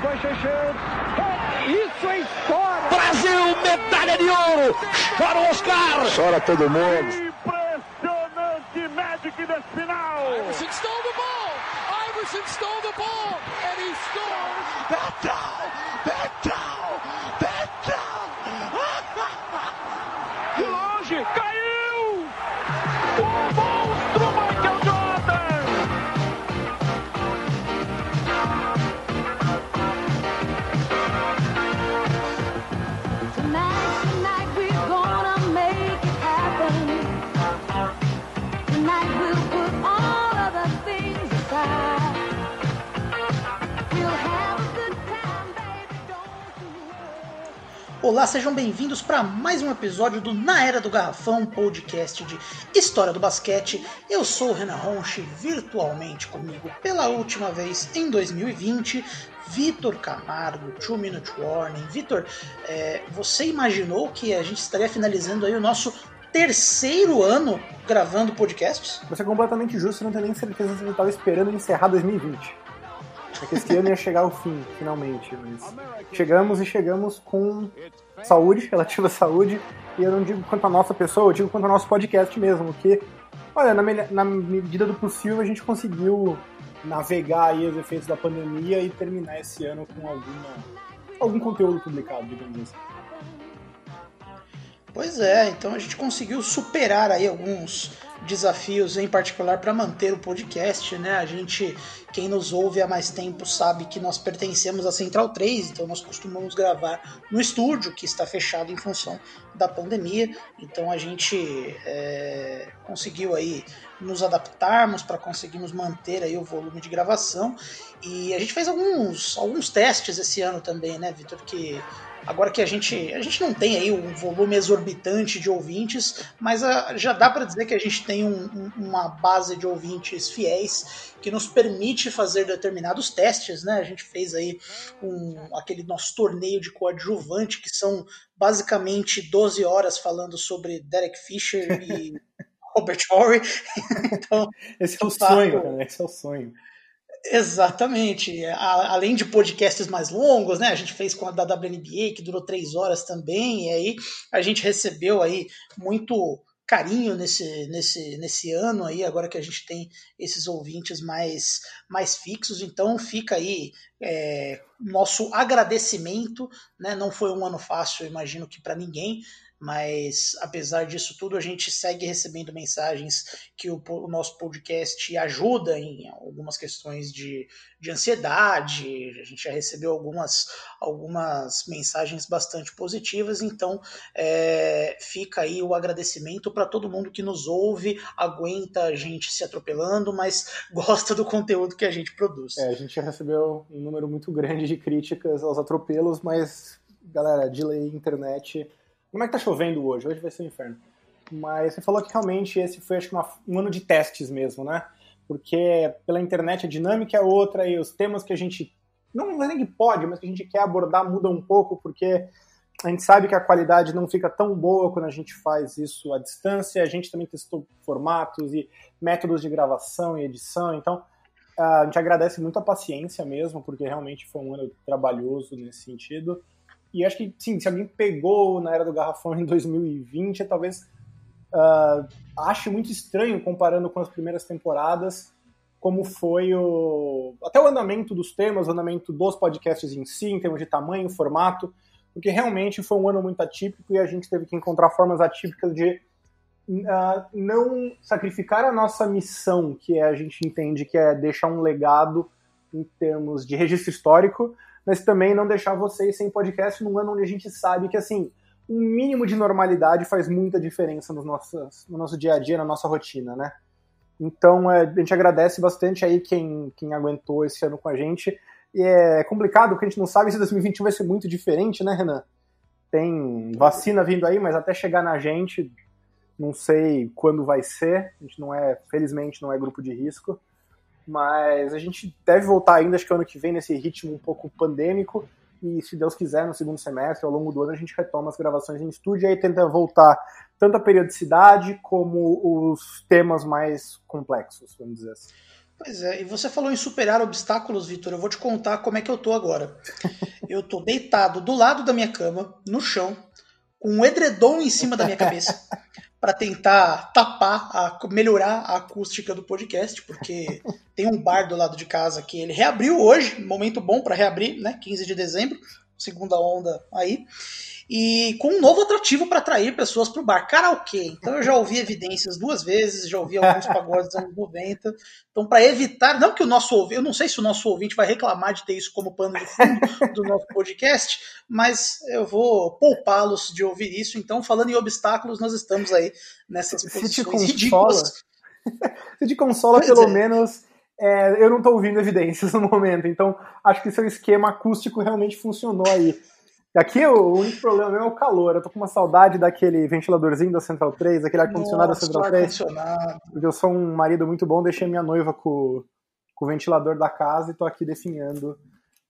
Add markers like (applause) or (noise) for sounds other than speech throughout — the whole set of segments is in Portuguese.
Shoots. Isso é história! Brasil, medalha de ouro! Chora o Oscar! Chora todo mundo! Impressionante Magic desse final! Iverson stole the ball! Iverson stole the ball! Olá, sejam bem-vindos para mais um episódio do Na Era do Garrafão, podcast de história do basquete. Eu sou o Renan Ronchi, virtualmente comigo pela última vez em 2020, Vitor Camargo, Two Minute Warning. Vitor, é, você imaginou que a gente estaria finalizando aí o nosso terceiro ano gravando podcasts? Pra ser completamente justo, eu não tenho nem certeza se ele estava esperando encerrar 2020. Porque esse ano ia chegar ao fim, finalmente. Mas chegamos e chegamos com saúde, relativa saúde. E eu não digo quanto a nossa pessoa, eu digo quanto ao nosso podcast mesmo. Que, olha, na, na medida do possível, a gente conseguiu navegar aí os efeitos da pandemia e terminar esse ano com alguma, algum conteúdo publicado, digamos assim. Pois é, então a gente conseguiu superar aí alguns desafios, em particular para manter o podcast, né? A gente, quem nos ouve há mais tempo sabe que nós pertencemos à Central 3, então nós costumamos gravar no estúdio, que está fechado em função da pandemia. Então a gente é, conseguiu aí nos adaptarmos para conseguirmos manter aí o volume de gravação. E a gente fez alguns, alguns testes esse ano também, né, Vitor? Que Agora que a gente, a gente não tem aí um volume exorbitante de ouvintes, mas ah, já dá para dizer que a gente tem um- um- uma base de ouvintes fiéis que nos permite fazer determinados testes, né? A gente fez aí um, aquele nosso torneio de coadjuvante, que são basicamente 12 horas falando sobre Derek Fisher e (laughs) Robert Horry. (laughs) então, Esse é o fato. sonho, cara. Esse é o sonho. Exatamente. A- além de podcasts mais longos, né? A gente fez com a da WNBA, que durou três horas também, e aí a gente recebeu aí muito carinho nesse, nesse, nesse ano aí, agora que a gente tem esses ouvintes mais, mais fixos, então fica aí é, nosso agradecimento, né? Não foi um ano fácil, imagino que para ninguém, mas apesar disso tudo, a gente segue recebendo mensagens que o, o nosso podcast ajuda em algumas questões de, de ansiedade. A gente já recebeu algumas, algumas mensagens bastante positivas, então é, fica aí o agradecimento para todo mundo que nos ouve, aguenta a gente se atropelando, mas (laughs) gosta do conteúdo que a gente produz. É, a gente já recebeu um número muito grande de críticas aos atropelos, mas, galera, delay, internet. Como é que tá chovendo hoje? Hoje vai ser um inferno. Mas você falou que realmente esse foi, acho que, uma- um ano de testes mesmo, né? Porque pela internet a dinâmica é outra e os temas que a gente. Não é nem que pode, mas que a gente quer abordar muda um pouco, porque a gente sabe que a qualidade não fica tão boa quando a gente faz isso à distância. A gente também testou formatos e métodos de gravação e edição, então a gente agradece muito a paciência mesmo, porque realmente foi um ano trabalhoso nesse sentido. E acho que, sim, se alguém pegou na Era do Garrafão em 2020, talvez ah, ache muito estranho comparando com as primeiras temporadas, como foi o até o andamento dos temas, o andamento dos podcasts em si, em termos de tamanho, formato, porque realmente foi um ano muito atípico e a gente teve que encontrar formas atípicas de ah, não sacrificar a nossa missão, que é, a gente entende que é deixar um legado em termos de registro histórico, mas também não deixar vocês sem podcast num ano onde a gente sabe que assim um mínimo de normalidade faz muita diferença nos nossos, no nosso dia a dia, na nossa rotina, né? Então é, a gente agradece bastante aí quem, quem aguentou esse ano com a gente. E é complicado porque a gente não sabe se 2021 vai ser muito diferente, né, Renan? Tem vacina vindo aí, mas até chegar na gente, não sei quando vai ser. A gente não é, felizmente, não é grupo de risco. Mas a gente deve voltar ainda, acho que ano que vem, nesse ritmo um pouco pandêmico. E se Deus quiser, no segundo semestre, ao longo do ano, a gente retoma as gravações em estúdio e aí tenta voltar tanto a periodicidade como os temas mais complexos, vamos dizer assim. Pois é, e você falou em superar obstáculos, Vitor. Eu vou te contar como é que eu tô agora. (laughs) Eu tô deitado do lado da minha cama, no chão, com um edredom em cima da minha cabeça, para tentar tapar, a, melhorar a acústica do podcast, porque (laughs) tem um bar do lado de casa que ele reabriu hoje, momento bom para reabrir, né? 15 de dezembro, segunda onda aí e com um novo atrativo para atrair pessoas para o bar, karaokê. Então eu já ouvi evidências duas vezes, já ouvi alguns (laughs) pagodes dos anos 90. Então, para evitar, não que o nosso ouvinte, eu não sei se o nosso ouvinte vai reclamar de ter isso como pano de fundo (laughs) do nosso podcast, mas eu vou poupá-los de ouvir isso. Então, falando em obstáculos, nós estamos aí nessas posições se te consola, ridículas. (laughs) Se te consola, Pois pelo é. menos. É, eu não tô ouvindo evidências (laughs) no momento, então acho que seu esquema acústico realmente funcionou aí. Aqui o único problema é o calor. Eu tô com uma saudade daquele ventiladorzinho da Central 3, aquele ar-condicionado da Central 3. ar-condicionado. Porque eu sou um marido muito bom, deixei minha noiva com, com o ventilador da casa e tô aqui definhando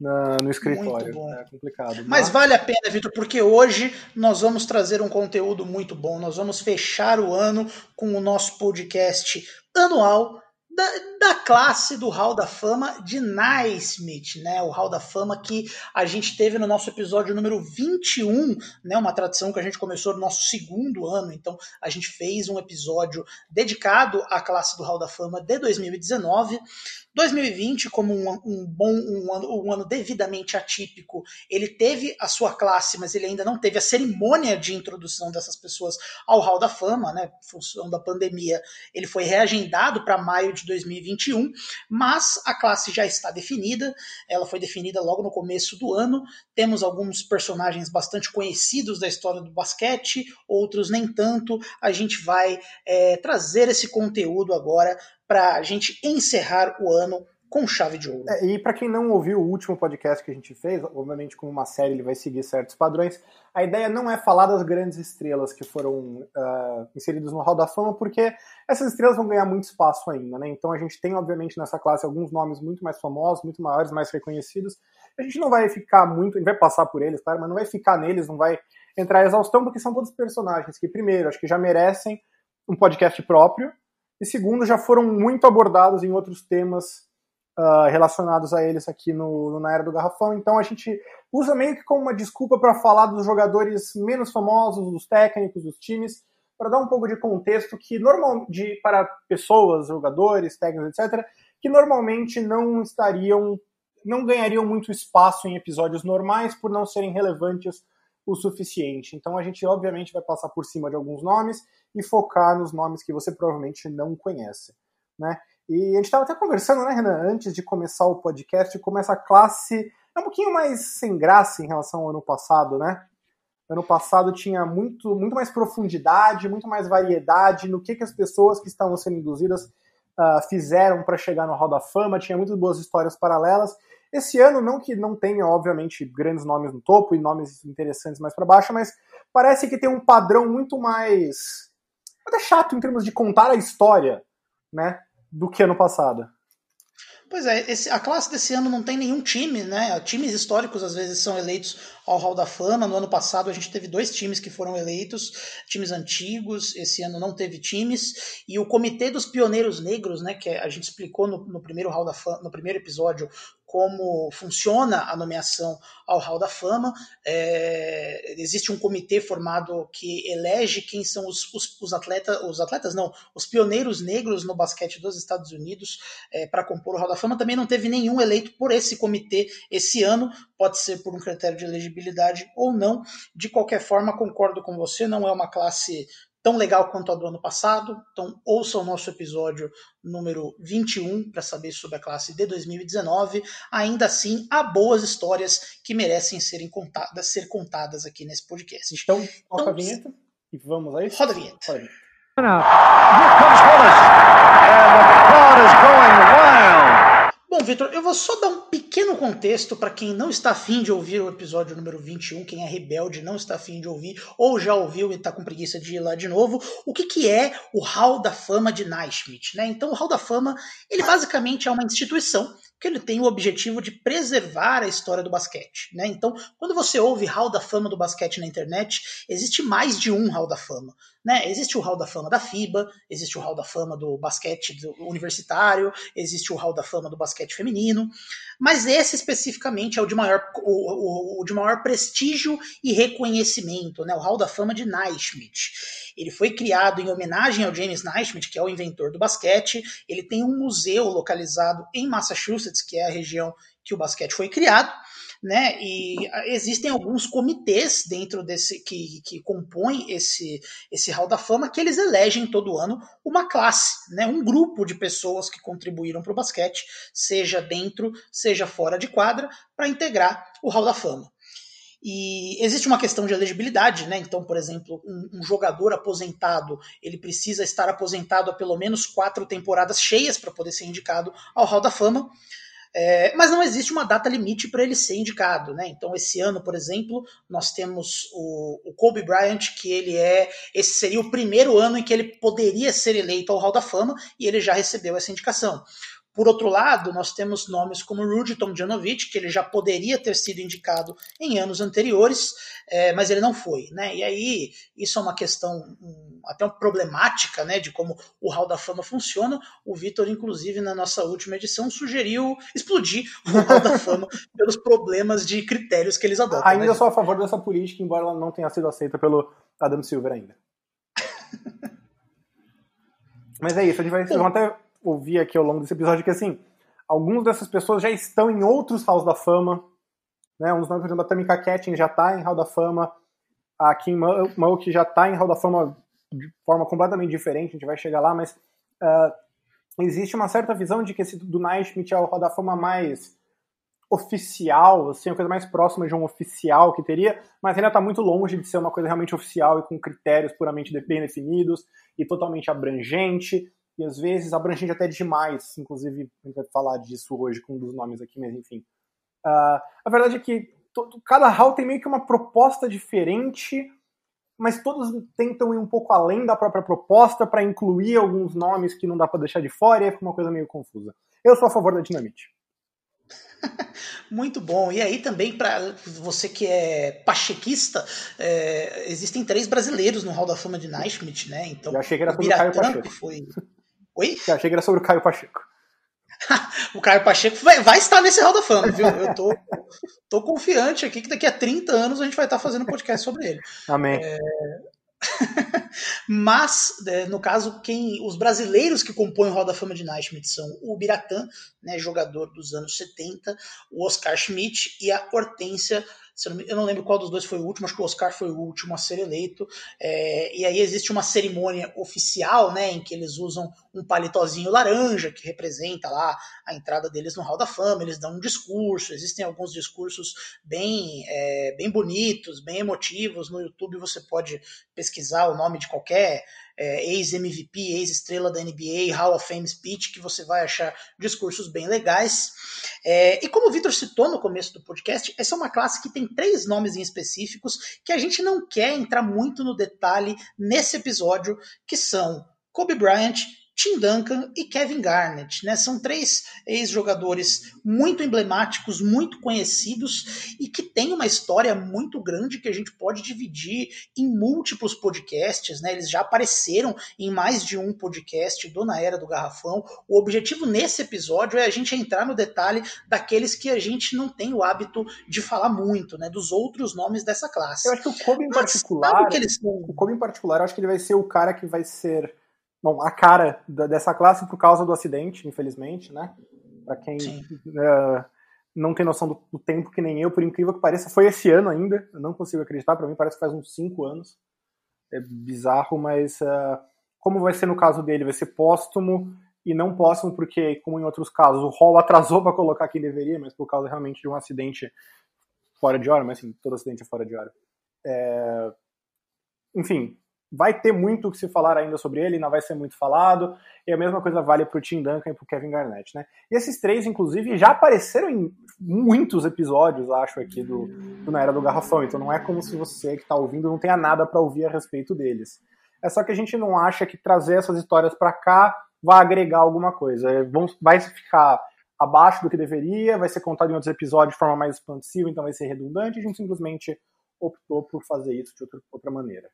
na- no escritório. bom. É complicado. Mas vale a pena, Vitor, porque hoje nós vamos trazer um conteúdo muito bom. Nós vamos fechar o ano com o nosso podcast anual da, da classe do Hall da Fama de Naismith, né? O Hall da Fama que a gente teve no nosso episódio número 21, né? Uma tradição que a gente começou no nosso segundo ano. Então, a gente fez um episódio dedicado à classe do Hall da Fama de 2019. 2020, como um, um bom um ano, um ano devidamente atípico, ele teve a sua classe, mas ele ainda não teve a cerimônia de introdução dessas pessoas ao Hall da Fama, né? Função da pandemia, ele foi reagendado para maio de 2021, mas a classe já está definida, ela foi definida logo no começo do ano. Temos alguns personagens bastante conhecidos da história do basquete, outros nem tanto. A gente vai é, trazer esse conteúdo agora para a gente encerrar o ano com chave de ouro. É, e para quem não ouviu o último podcast que a gente fez, obviamente como uma série ele vai seguir certos padrões, a ideia não é falar das grandes estrelas que foram ah, inseridas no Hall da Fama, porque essas estrelas vão ganhar muito espaço ainda, né? Então a gente tem, obviamente, nessa classe alguns nomes muito mais famosos, muito maiores, mais reconhecidos. A gente não vai ficar muito, a gente vai passar por eles, claro, mas não vai ficar neles, não vai entrar em exaustão, porque são todos personagens que, primeiro, acho que já merecem um podcast próprio, e segundo, já foram muito abordados em outros temas uh, relacionados a eles aqui no, no, Na Era do Garrafão. Então a gente usa meio que como uma desculpa para falar dos jogadores menos famosos, dos técnicos, dos times, para dar um pouco de contexto que normal de, para pessoas, jogadores, técnicos, etc., que normalmente não estariam, não ganhariam muito espaço em episódios normais por não serem relevantes o suficiente. Então a gente obviamente vai passar por cima de alguns nomes e focar nos nomes que você provavelmente não conhece, né? E a gente estava até conversando, né, Renan, antes de começar o podcast, como essa classe é um pouquinho mais sem graça em relação ao ano passado, né? Ano passado tinha muito, muito mais profundidade, muito mais variedade no que, que as pessoas que estavam sendo induzidas uh, fizeram para chegar no Hall da Fama, tinha muitas boas histórias paralelas. Esse ano, não que não tenha, obviamente, grandes nomes no topo e nomes interessantes mais para baixo, mas parece que tem um padrão muito mais. até chato em termos de contar a história, né? Do que ano passado. Pois é, esse, a classe desse ano não tem nenhum time, né? Times históricos às vezes são eleitos ao Hall da Fama. No ano passado a gente teve dois times que foram eleitos, times antigos. Esse ano não teve times. E o Comitê dos Pioneiros Negros, né? Que a gente explicou no, no primeiro Hall da Fama, no primeiro episódio, como funciona a nomeação ao Hall da Fama. É, existe um comitê formado que elege quem são os, os, os, atletas, os atletas não, os pioneiros negros no basquete dos Estados Unidos é, para compor o Hall da Fama. Também não teve nenhum eleito por esse comitê esse ano, pode ser por um critério de elegibilidade ou não. De qualquer forma, concordo com você, não é uma classe tão legal quanto a do ano passado. Então, ouça o nosso episódio número 21 para saber sobre a classe de 2019. Ainda assim, há boas histórias que merecem serem contadas, ser contadas aqui nesse podcast. Então, toca a vinheta e vamos aí. Roda a vinheta. Roda a vinheta. Bom, Vitor, eu vou só dar um pequeno contexto para quem não está afim de ouvir o episódio número 21, quem é rebelde não está afim de ouvir, ou já ouviu e está com preguiça de ir lá de novo, o que, que é o Hall da Fama de Naismith, né? Então, o Hall da Fama, ele basicamente é uma instituição porque ele tem o objetivo de preservar a história do basquete. Né? Então, quando você ouve Hall da Fama do basquete na internet, existe mais de um Hall da Fama. Né? Existe o Hall da Fama da FIBA, existe o Hall da Fama do basquete do universitário, existe o Hall da Fama do basquete feminino, mas esse especificamente é o de maior, o, o, o de maior prestígio e reconhecimento, né? o Hall da Fama de Naismith. Ele foi criado em homenagem ao James Naismith, que é o inventor do basquete. Ele tem um museu localizado em Massachusetts, que é a região que o basquete foi criado né? E existem alguns comitês dentro desse que, que compõem esse esse Hall da Fama que eles elegem todo ano uma classe, né? Um grupo de pessoas que contribuíram para o basquete, seja dentro, seja fora de quadra, para integrar o Hall da Fama. E existe uma questão de elegibilidade, né? Então, por exemplo, um, um, jogador aposentado ele precisa estar aposentado há pelo menos quatro temporadas cheias para poder ser indicado ao Hall da Fama. É, mas não existe uma data limite para ele ser indicado, né? Então, esse ano, por exemplo, nós temos o, o, Kobe Bryant, que ele é. Esse seria o primeiro ano em que ele poderia ser eleito ao Hall da Fama, e ele já recebeu essa indicação. Por outro lado, nós temos nomes como Rudy Tomjanovic, que ele já poderia ter sido indicado em anos anteriores, é, mas ele não foi. Né? E aí, isso é uma questão um, até uma problemática né, de como o Hall da Fama funciona. O Vitor, inclusive, na nossa última edição, sugeriu explodir o Hall da Fama (laughs) pelos problemas de critérios que eles adotam. Ainda né? sou a favor dessa política, embora ela não tenha sido aceita pelo Adam Silver ainda. (laughs) mas é isso, a gente vai, vão até ouvir aqui ao longo desse episódio que, assim, algumas dessas pessoas já estão em outros Halls da Fama. Né? Um dos nomes, por exemplo, a Tamika Catching já está em Hall da Fama. A Kim Mulkey já está em Hall da Fama de forma completamente diferente, a gente vai chegar lá, mas uh, existe uma certa visão de que esse do Naismith é o Hall da Fama mais oficial, assim, a coisa mais próxima de um oficial que teria, mas ainda está muito longe de ser uma coisa realmente oficial e com critérios puramente bem definidos e totalmente abrangente e às vezes abrangente até demais. Inclusive, a gente vai falar disso hoje com um dos nomes aqui, mas enfim. Uh, a verdade é que todo, cada hall tem meio que uma proposta diferente, mas todos tentam ir um pouco além da própria proposta para incluir alguns nomes que não dá para deixar de fora e fica uma coisa meio confusa. Eu sou a favor da Dinamite. (laughs) Muito bom. E aí também, para você que é pachequista, é, existem três brasileiros no Hall da Fama de Naismith, né? Então, Eu achei que era o Caio Pacheco. foi (laughs) Oi? Eu achei que era sobre o Caio Pacheco. (laughs) o Caio Pacheco vai, vai, estar nesse Hall da Fama, viu? Eu tô, tô confiante aqui que daqui a 30 anos a gente vai estar fazendo podcast sobre ele. Amém. É... (laughs) Mas, é, no caso, quem os brasileiros que compõem o Hall da Fama de Naismith são o Biratã, né, jogador dos anos 70, o Oscar Schmidt e a Hortência eu não lembro qual dos dois foi o último, acho que o Oscar foi o último a ser eleito. É, e aí existe uma cerimônia oficial, né, em que eles usam um palitozinho laranja, que representa lá a entrada deles no Hall da Fama, eles dão um discurso, existem alguns discursos bem, é, bem bonitos, bem emotivos. No YouTube você pode pesquisar o nome de qualquer é, ex-MVP, ex-estrela da NBA, Hall of Fame Speech, que você vai achar discursos bem legais. É, e como o Vitor citou no começo do podcast, essa é uma classe que tem três nomes em específicos que a gente não quer entrar muito no detalhe nesse episódio, que são Kobe Bryant, Tim Duncan e Kevin Garnett. Né? São três ex-jogadores muito emblemáticos, muito conhecidos e que têm uma história muito grande que a gente pode dividir em múltiplos podcasts. Né? Eles já apareceram em mais de um podcast do Na Era do Garrafão. O objetivo nesse episódio é a gente entrar no detalhe daqueles que a gente não tem o hábito de falar muito, né? dos outros nomes dessa classe. Eu acho que o Kobe em particular, o Kobe em particular, eu acho que ele vai ser o cara que vai ser bom, a cara dessa classe por causa do acidente, infelizmente, né? Para quem uh, não tem noção do, do, tempo que nem eu, por incrível que pareça, foi esse ano ainda. Eu não consigo acreditar, para mim parece que faz uns 5 anos. É bizarro, mas uh, como vai ser no caso dele? Vai ser póstumo e não póstumo porque, como em outros casos, o Hall atrasou para colocar quem deveria, mas por causa realmente de um acidente fora de hora, mas assim, todo acidente é fora de hora. É... Enfim, vai ter muito o que se falar ainda sobre ele, não vai ser muito falado, e a mesma coisa vale para o Tim Duncan e para o Kevin Garnett, né? E esses três, inclusive, já apareceram em muitos episódios, acho, aqui do, do Na Era do Garrafão, então não é como se você que está ouvindo não tenha nada para ouvir a respeito deles. É só que a gente não acha que trazer essas histórias para cá vai agregar alguma coisa. É, vai ficar abaixo do que deveria, vai ser contado em outros episódios de forma mais expansiva, então vai ser redundante, a gente simplesmente optou por fazer isso de outra, outra maneira.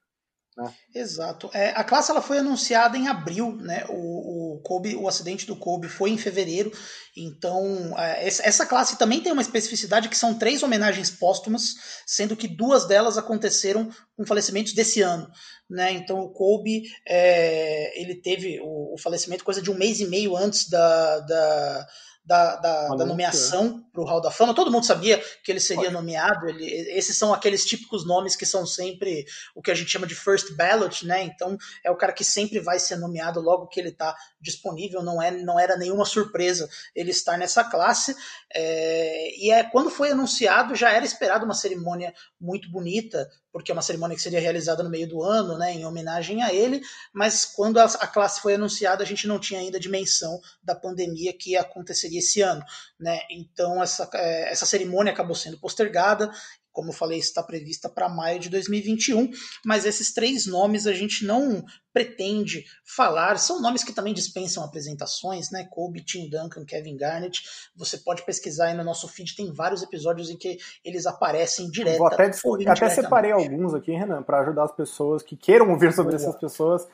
Né? Exato. É, a classe ela foi anunciada em abril, né? O, o Kobe, o acidente do Kobe foi em fevereiro. Então, é, essa classe também tem uma especificidade que são três homenagens póstumas, sendo que duas delas aconteceram com falecimentos desse ano. Né? Então, o Kobe é, ele teve o, o, falecimento coisa de um mês e meio antes da, da da, da, da nomeação para o Hall da Fama. Todo mundo sabia que ele seria nomeado. Ele, esses são aqueles típicos nomes que são sempre o que a gente chama de first ballot, né? Então é o cara que sempre vai ser nomeado logo que ele está disponível. Não, é, não era nenhuma surpresa ele estar nessa classe. É, e é quando foi anunciado já era esperado uma cerimônia muito bonita porque é uma cerimônia que seria realizada no meio do ano, né, em homenagem a ele, mas quando a, a, classe foi anunciada, a gente não tinha ainda dimensão da pandemia que aconteceria esse ano, né? Então essa, é, essa cerimônia acabou sendo postergada como eu falei, está prevista para maio de 2021, mas esses três nomes a gente não pretende falar, são nomes que também dispensam apresentações, né? Kobe, Tim Duncan, Kevin Garnett. Você pode pesquisar aí no nosso feed, tem vários episódios em que eles aparecem direto. Vou até, até separei alguns aqui, Renan, para ajudar as pessoas que queiram ouvir sobre essas pessoas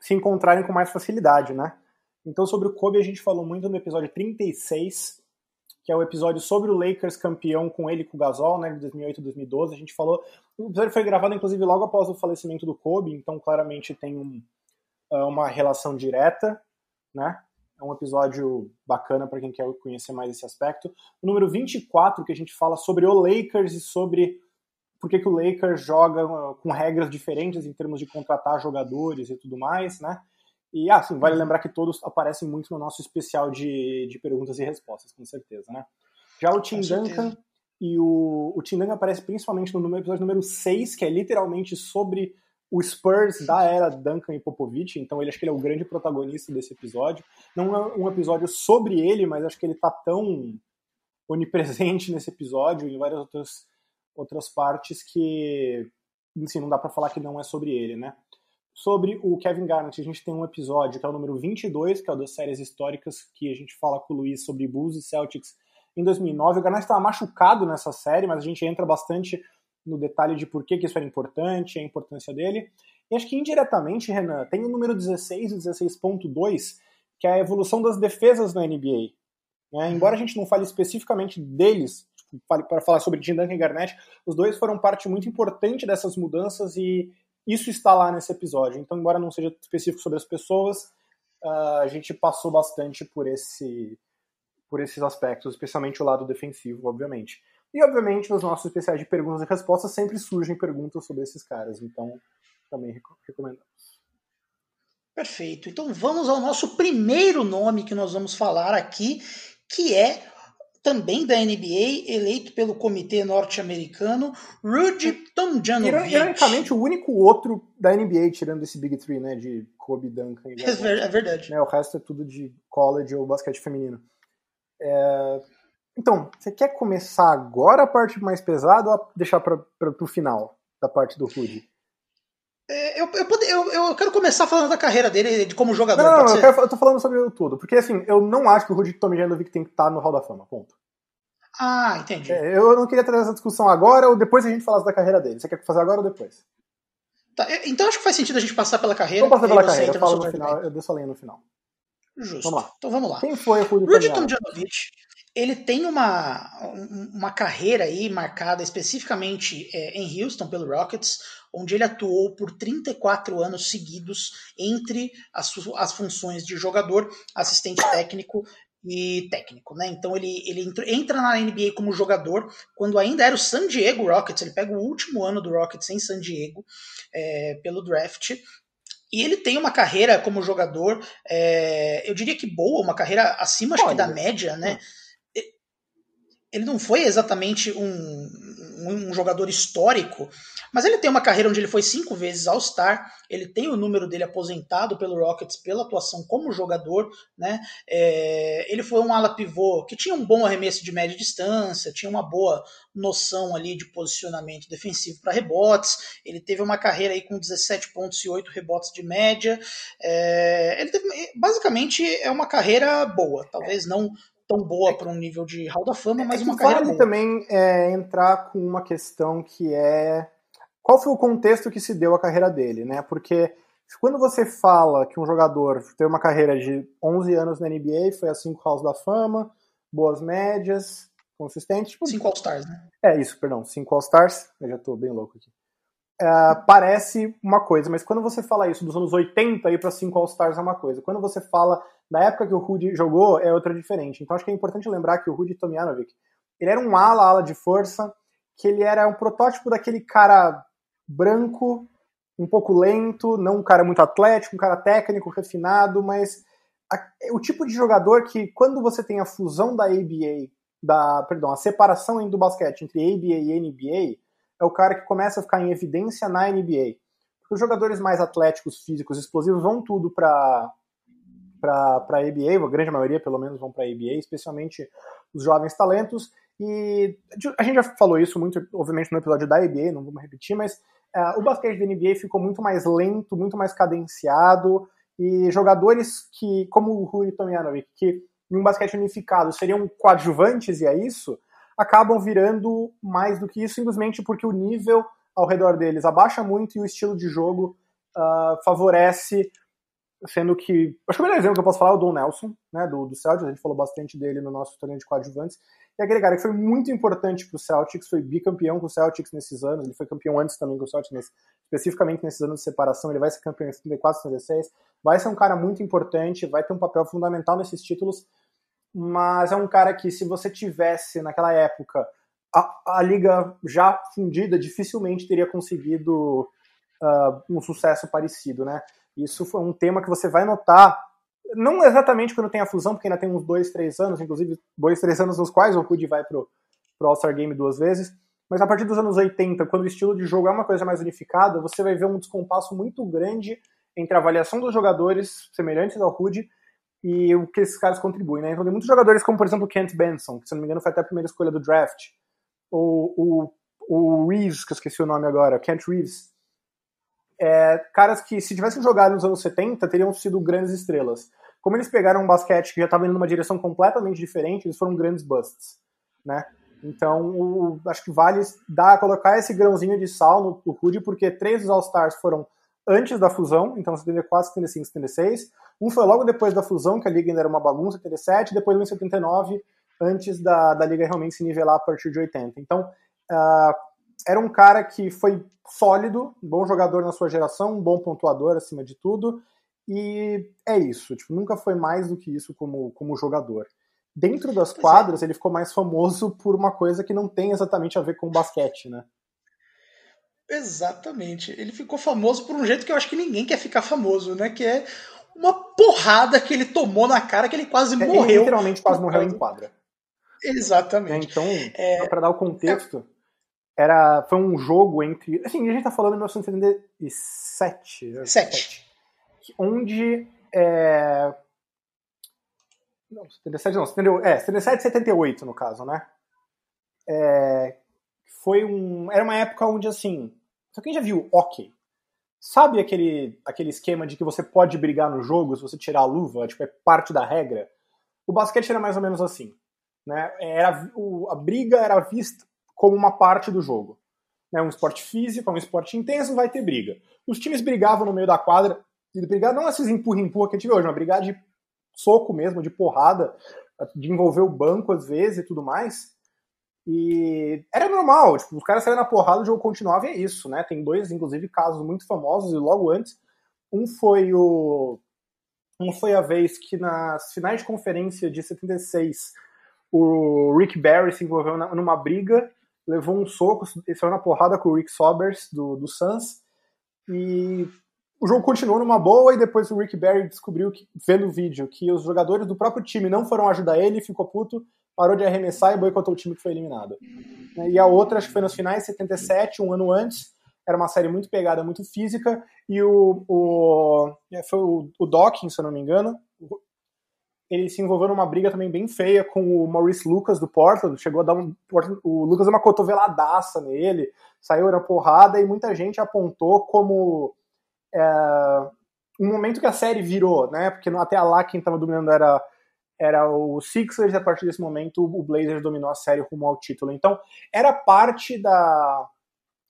se encontrarem com mais facilidade, né? Então, sobre o Kobe, a gente falou muito no episódio 36, que é o episódio sobre o Lakers campeão com ele com o Gasol, né, de 2008 e 2012. A gente falou. O episódio foi gravado, inclusive, logo após o falecimento do Kobe, então claramente tem um, ah, uma relação direta, né? É um episódio bacana para quem quer conhecer mais esse aspecto. O número 24, que a gente fala sobre o Lakers e sobre por que, que o Lakers joga ah, com regras diferentes em termos de contratar jogadores e tudo mais, né? E, assim, vale lembrar que todos aparecem muito no nosso especial de, de perguntas e respostas, com certeza, né? Já o Tim Duncan e o, o Tim Duncan aparece principalmente no episódio número 6, que é literalmente sobre o Spurs da era Duncan e Popovich, então ele acho que ele é o grande protagonista desse episódio. Não é um episódio sobre ele, mas acho que ele tá tão onipresente (laughs) nesse episódio e em várias outras, outras partes que, enfim, não dá para falar que não é sobre ele, né? Sobre o Kevin Garnett, a gente tem um episódio que é o número 22, que é o das séries históricas, que a gente fala com o Luiz sobre Bulls e Celtics em 2009. O Garnett estava machucado nessa série, mas a gente entra bastante no detalhe de por que, que isso era importante, a importância dele. E acho que indiretamente, Renan, tem o número 16 e 16.2, que é a evolução das defesas na NBA. Né? Embora a gente não fale especificamente deles, tipo, para falar sobre Tim Duncan e Garnett, os dois foram parte muito importante dessas mudanças e isso está lá nesse episódio. Então, embora não seja específico sobre as pessoas, uh, a gente passou bastante por esse por esses aspectos, especialmente o lado defensivo, obviamente. E, obviamente, nos nossos especiais de perguntas e respostas sempre surgem perguntas sobre esses caras, então também recomendamos. Perfeito. Então vamos ao nosso primeiro nome que nós vamos falar aqui, que é também da NBA, eleito pelo comitê norte-americano, Rudy Tomjanovich. Ironicamente, o único outro da NBA, tirando esse Big Three, né, de Kobe, Duncan e É, é verdade. Né, o resto é tudo de college ou basquete feminino. É... Então, você quer começar agora a parte mais pesada ou deixar para o final da parte do Rudy? É, eu, eu, eu, eu, quero começar falando da carreira dele de como jogador. Não, não eu, quero, eu tô falando sobre tudo. Porque assim, eu não acho que o Rudy Tomjanovic tem que estar no Hall da Fama. Ponto. Ah, entendi. É, eu não queria trazer essa discussão agora ou depois a gente falasse da carreira dele. Você quer fazer agora ou depois? Tá, então acho que faz sentido a gente passar pela carreira. Vamos passar pela carreira, eu, falo no final, eu deixo a linha no final. Justo. Vamos lá. Então vamos lá. Quem foi o Rudy, Rudy Tomjanovic? Ele tem uma, uma carreira aí marcada especificamente é, em Houston pelo Rockets, onde ele atuou por 34 anos seguidos entre as, as funções de jogador, assistente técnico e técnico, né? Então ele, ele entra na NBA como jogador quando ainda era o San Diego Rockets. Ele pega o último ano do Rockets em San Diego é, pelo draft. E ele tem uma carreira como jogador, é, eu diria que boa, uma carreira acima acho que da média, né? Hum ele não foi exatamente um, um, um, jogador histórico, mas ele tem uma carreira onde ele foi cinco vezes All-Star, ele tem o número dele aposentado pelo Rockets pela atuação como jogador, né? É, ele foi um ala pivô que tinha um bom arremesso de média distância, tinha uma boa noção ali de posicionamento defensivo para rebotes, ele teve uma carreira aí com 17 pontos e 8 rebotes de média, é, ele teve, basicamente é uma carreira boa, talvez não tão boa para um nível de Hall da Fama, mas É uma carreira vale boa. também é, entrar com uma questão que é qual foi o contexto que se deu à carreira dele, né? Porque quando você fala que um jogador tem uma carreira de 11 anos na NBA, foi a 5 Halls da Fama, boas médias, consistente, tipo, Cinco All-Stars, né? é isso, perdão, 5 All-Stars, eu já tô bem louco aqui. É, parece uma coisa, mas quando você fala isso dos anos 80 aí para 5 All-Stars é uma coisa. Quando você fala da época que o Rudy jogou, é outra diferente. Então acho que é importante lembrar que o Rudy Tomjanovic, ele era um ala, ala de força, que ele era um protótipo daquele cara branco, um pouco lento, não um cara muito atlético, um cara técnico, refinado, mas a- o tipo de jogador que quando você tem a fusão da ABA, da, perdão, a separação do basquete entre ABA e NBA, é o cara que começa a ficar em evidência na NBA. Porque os jogadores mais atléticos, físicos, explosivos vão tudo para para a ABA, a grande maioria pelo menos vão para a ABA, especialmente os jovens talentos. E a gente já falou isso muito, obviamente, no episódio da ABA, não vamos repetir, mas uh, o basquete da NBA ficou muito mais lento, muito mais cadenciado, e jogadores que, como o Rui Tomjanovic, que em um basquete unificado seriam coadjuvantes e é isso, acabam virando mais do que isso, simplesmente porque o nível ao redor deles abaixa muito e o estilo de jogo uh, favorece, sendo que. Acho que o melhor exemplo que eu posso falar é o Don Nelson, né, do, do Celtics, a gente falou bastante dele no nosso torneio de coadjuvantes. E aquele cara que foi muito importante para o Celtics, foi bicampeão com o Celtics nesses anos, ele foi campeão antes também com o Celtics, nesse, especificamente nesses anos de separação, ele vai ser campeão em 74, 76, vai ser um cara muito importante, vai ter um papel fundamental nesses títulos, mas é um cara que se você tivesse naquela época a, a liga já fundida, dificilmente teria conseguido uh, um sucesso parecido, né? Isso foi um tema que você vai notar, não exatamente quando tem a fusão, porque ainda tem uns dois, três anos, inclusive dois, três anos nos quais o Rudy vai pro, pro All-Star Game duas vezes, mas a partir dos anos 80, quando o estilo de jogo é uma coisa mais unificada, você vai ver um descompasso muito grande entre a avaliação dos jogadores semelhantes ao Rudy e o que esses caras contribuem, né? Então tem muitos jogadores como, por exemplo, o Kent Benson, que se não me engano foi até a primeira escolha do draft, ou o, o Reeves, que eu esqueci o nome agora, Kent Reeves, é, caras que se tivessem jogado nos anos 70 teriam sido grandes estrelas. Como eles pegaram um basquete que já estava indo numa direção completamente diferente, eles foram grandes busts, né? Então, o, acho que vale dar, colocar esse grãozinho de sal no, no Rudy, porque três dos All-Stars foram antes da fusão, então 74, 75, 76. Um foi logo depois da fusão, que a liga ainda era uma bagunça, 77, depois um em 79, antes da, da liga realmente se nivelar a partir de 80. Então, uh, era um cara que foi sólido, um bom jogador na sua geração, um bom pontuador acima de tudo, e é isso, tipo, nunca foi mais do que isso como, como jogador. Dentro das quadras, ele ficou mais famoso por uma coisa que não tem exatamente a ver com basquete, né? Exatamente. Ele ficou famoso por um jeito que eu acho que ninguém quer ficar famoso, né? Que é uma porrada que ele tomou na cara que ele quase é, morreu. Ele literalmente quase morreu em quadra. Exatamente. Então, é... para dar o contexto, era foi um jogo entre, assim, a gente tá falando em 1977, 7. onde é... não, 77 não, 77, é, 77 e 78 no caso, né? É, foi um, era uma época onde assim, só quem já viu hockey, sabe aquele, aquele esquema de que você pode brigar no jogo se você tirar a luva, tipo, é parte da regra? O basquete era mais ou menos assim, né? Era, o, a briga era vista como uma parte do jogo. Né? Um esporte físico, um esporte intenso, vai ter briga. Os times brigavam no meio da quadra, e brigar não esses empurra-empurra que a gente vê hoje, uma briga de soco mesmo, de porrada, de envolver o banco às vezes e tudo mais. E era normal, tipo, os caras saíram na porrada, o jogo continuava e é isso, né? Tem dois, inclusive, casos muito famosos e logo antes. Um foi o. Um foi a vez que nas finais de conferência de 76 o Rick Barry se envolveu numa briga, levou um soco, saiu na porrada com o Rick Sobers do, do Suns e o jogo continuou numa boa e depois o Rick Barry descobriu, que, vendo o vídeo, que os jogadores do próprio time não foram ajudar ele, ficou puto, parou de arremessar e boicotou o time que foi eliminado. E a outra, acho que foi nos finais de 77, um ano antes, era uma série muito pegada, muito física, e o, o foi o, o Dawkins, se eu não me engano, ele se envolveu numa briga também bem feia com o Maurice Lucas do Portland, chegou a dar um, o Lucas uma cotoveladaça nele, saiu na porrada, e muita gente apontou como é, um momento que a série virou, né? Porque até lá quem estava dominando era era o Sixers e a partir desse momento o Blazers dominou a série rumo ao título. Então, era parte da,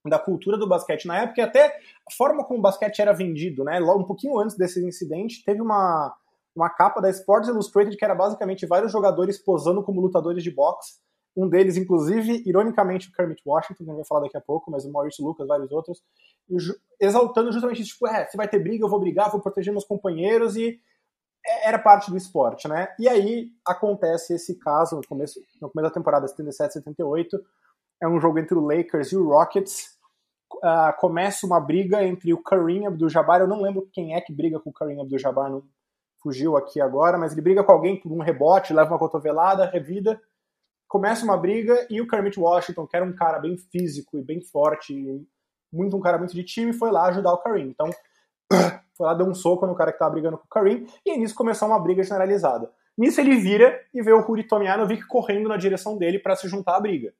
da cultura do basquete na época e até a forma como o basquete era vendido, né? Logo um pouquinho antes desse incidente, teve uma, uma capa da Sports Illustrated que era basicamente vários jogadores posando como lutadores de boxe. Um deles, inclusive, ironicamente, o Kermit Washington, que gente vai falar daqui a pouco, mas o Maurice Lucas, vários outros, exaltando justamente isso, tipo, é, se vai ter briga, eu vou brigar, vou proteger meus companheiros, e é, era parte do esporte, né? E aí acontece esse caso no começo, no começo da temporada 77, 78, é um jogo entre o Lakers e o Rockets, uh, começa uma briga entre o Kareem Abdul-Jabbar, eu não lembro quem é que briga com o Kareem Abdul-Jabbar, não fugiu aqui agora, mas ele briga com alguém por um rebote, leva uma cotovelada, revida, começa uma briga e o Kermit Washington, que era um cara bem físico e bem forte, muito um cara muito de time, foi lá ajudar o Kareem. Então, (coughs) foi lá, deu um soco no cara que tava brigando com o Kareem, e aí nisso começou uma briga generalizada. Nisso ele vira e vê o Rudy Tomjanovic correndo na direção dele para se juntar à briga.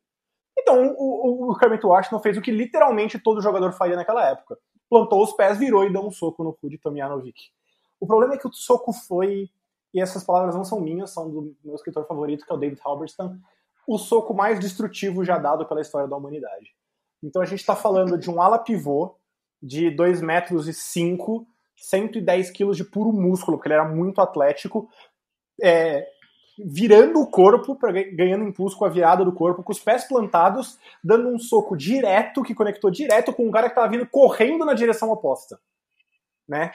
Então o, o, o Kermit Washington fez o que literalmente todo jogador faria naquela época. Plantou os pés, virou e deu um soco no Rudy Tomjanovic. O problema é que o soco foi, e essas palavras não são minhas, são do meu escritor favorito, que é o David Halberstam, o soco mais destrutivo já dado pela história da humanidade. Então a gente está falando de um ala pivô de 2 metros e 5, 110 quilos de puro músculo, porque ele era muito atlético, é, virando o corpo, pra, ganhando impulso com a virada do corpo, com os pés plantados, dando um soco direto, que conectou direto com um cara que estava vindo correndo na direção oposta. Né?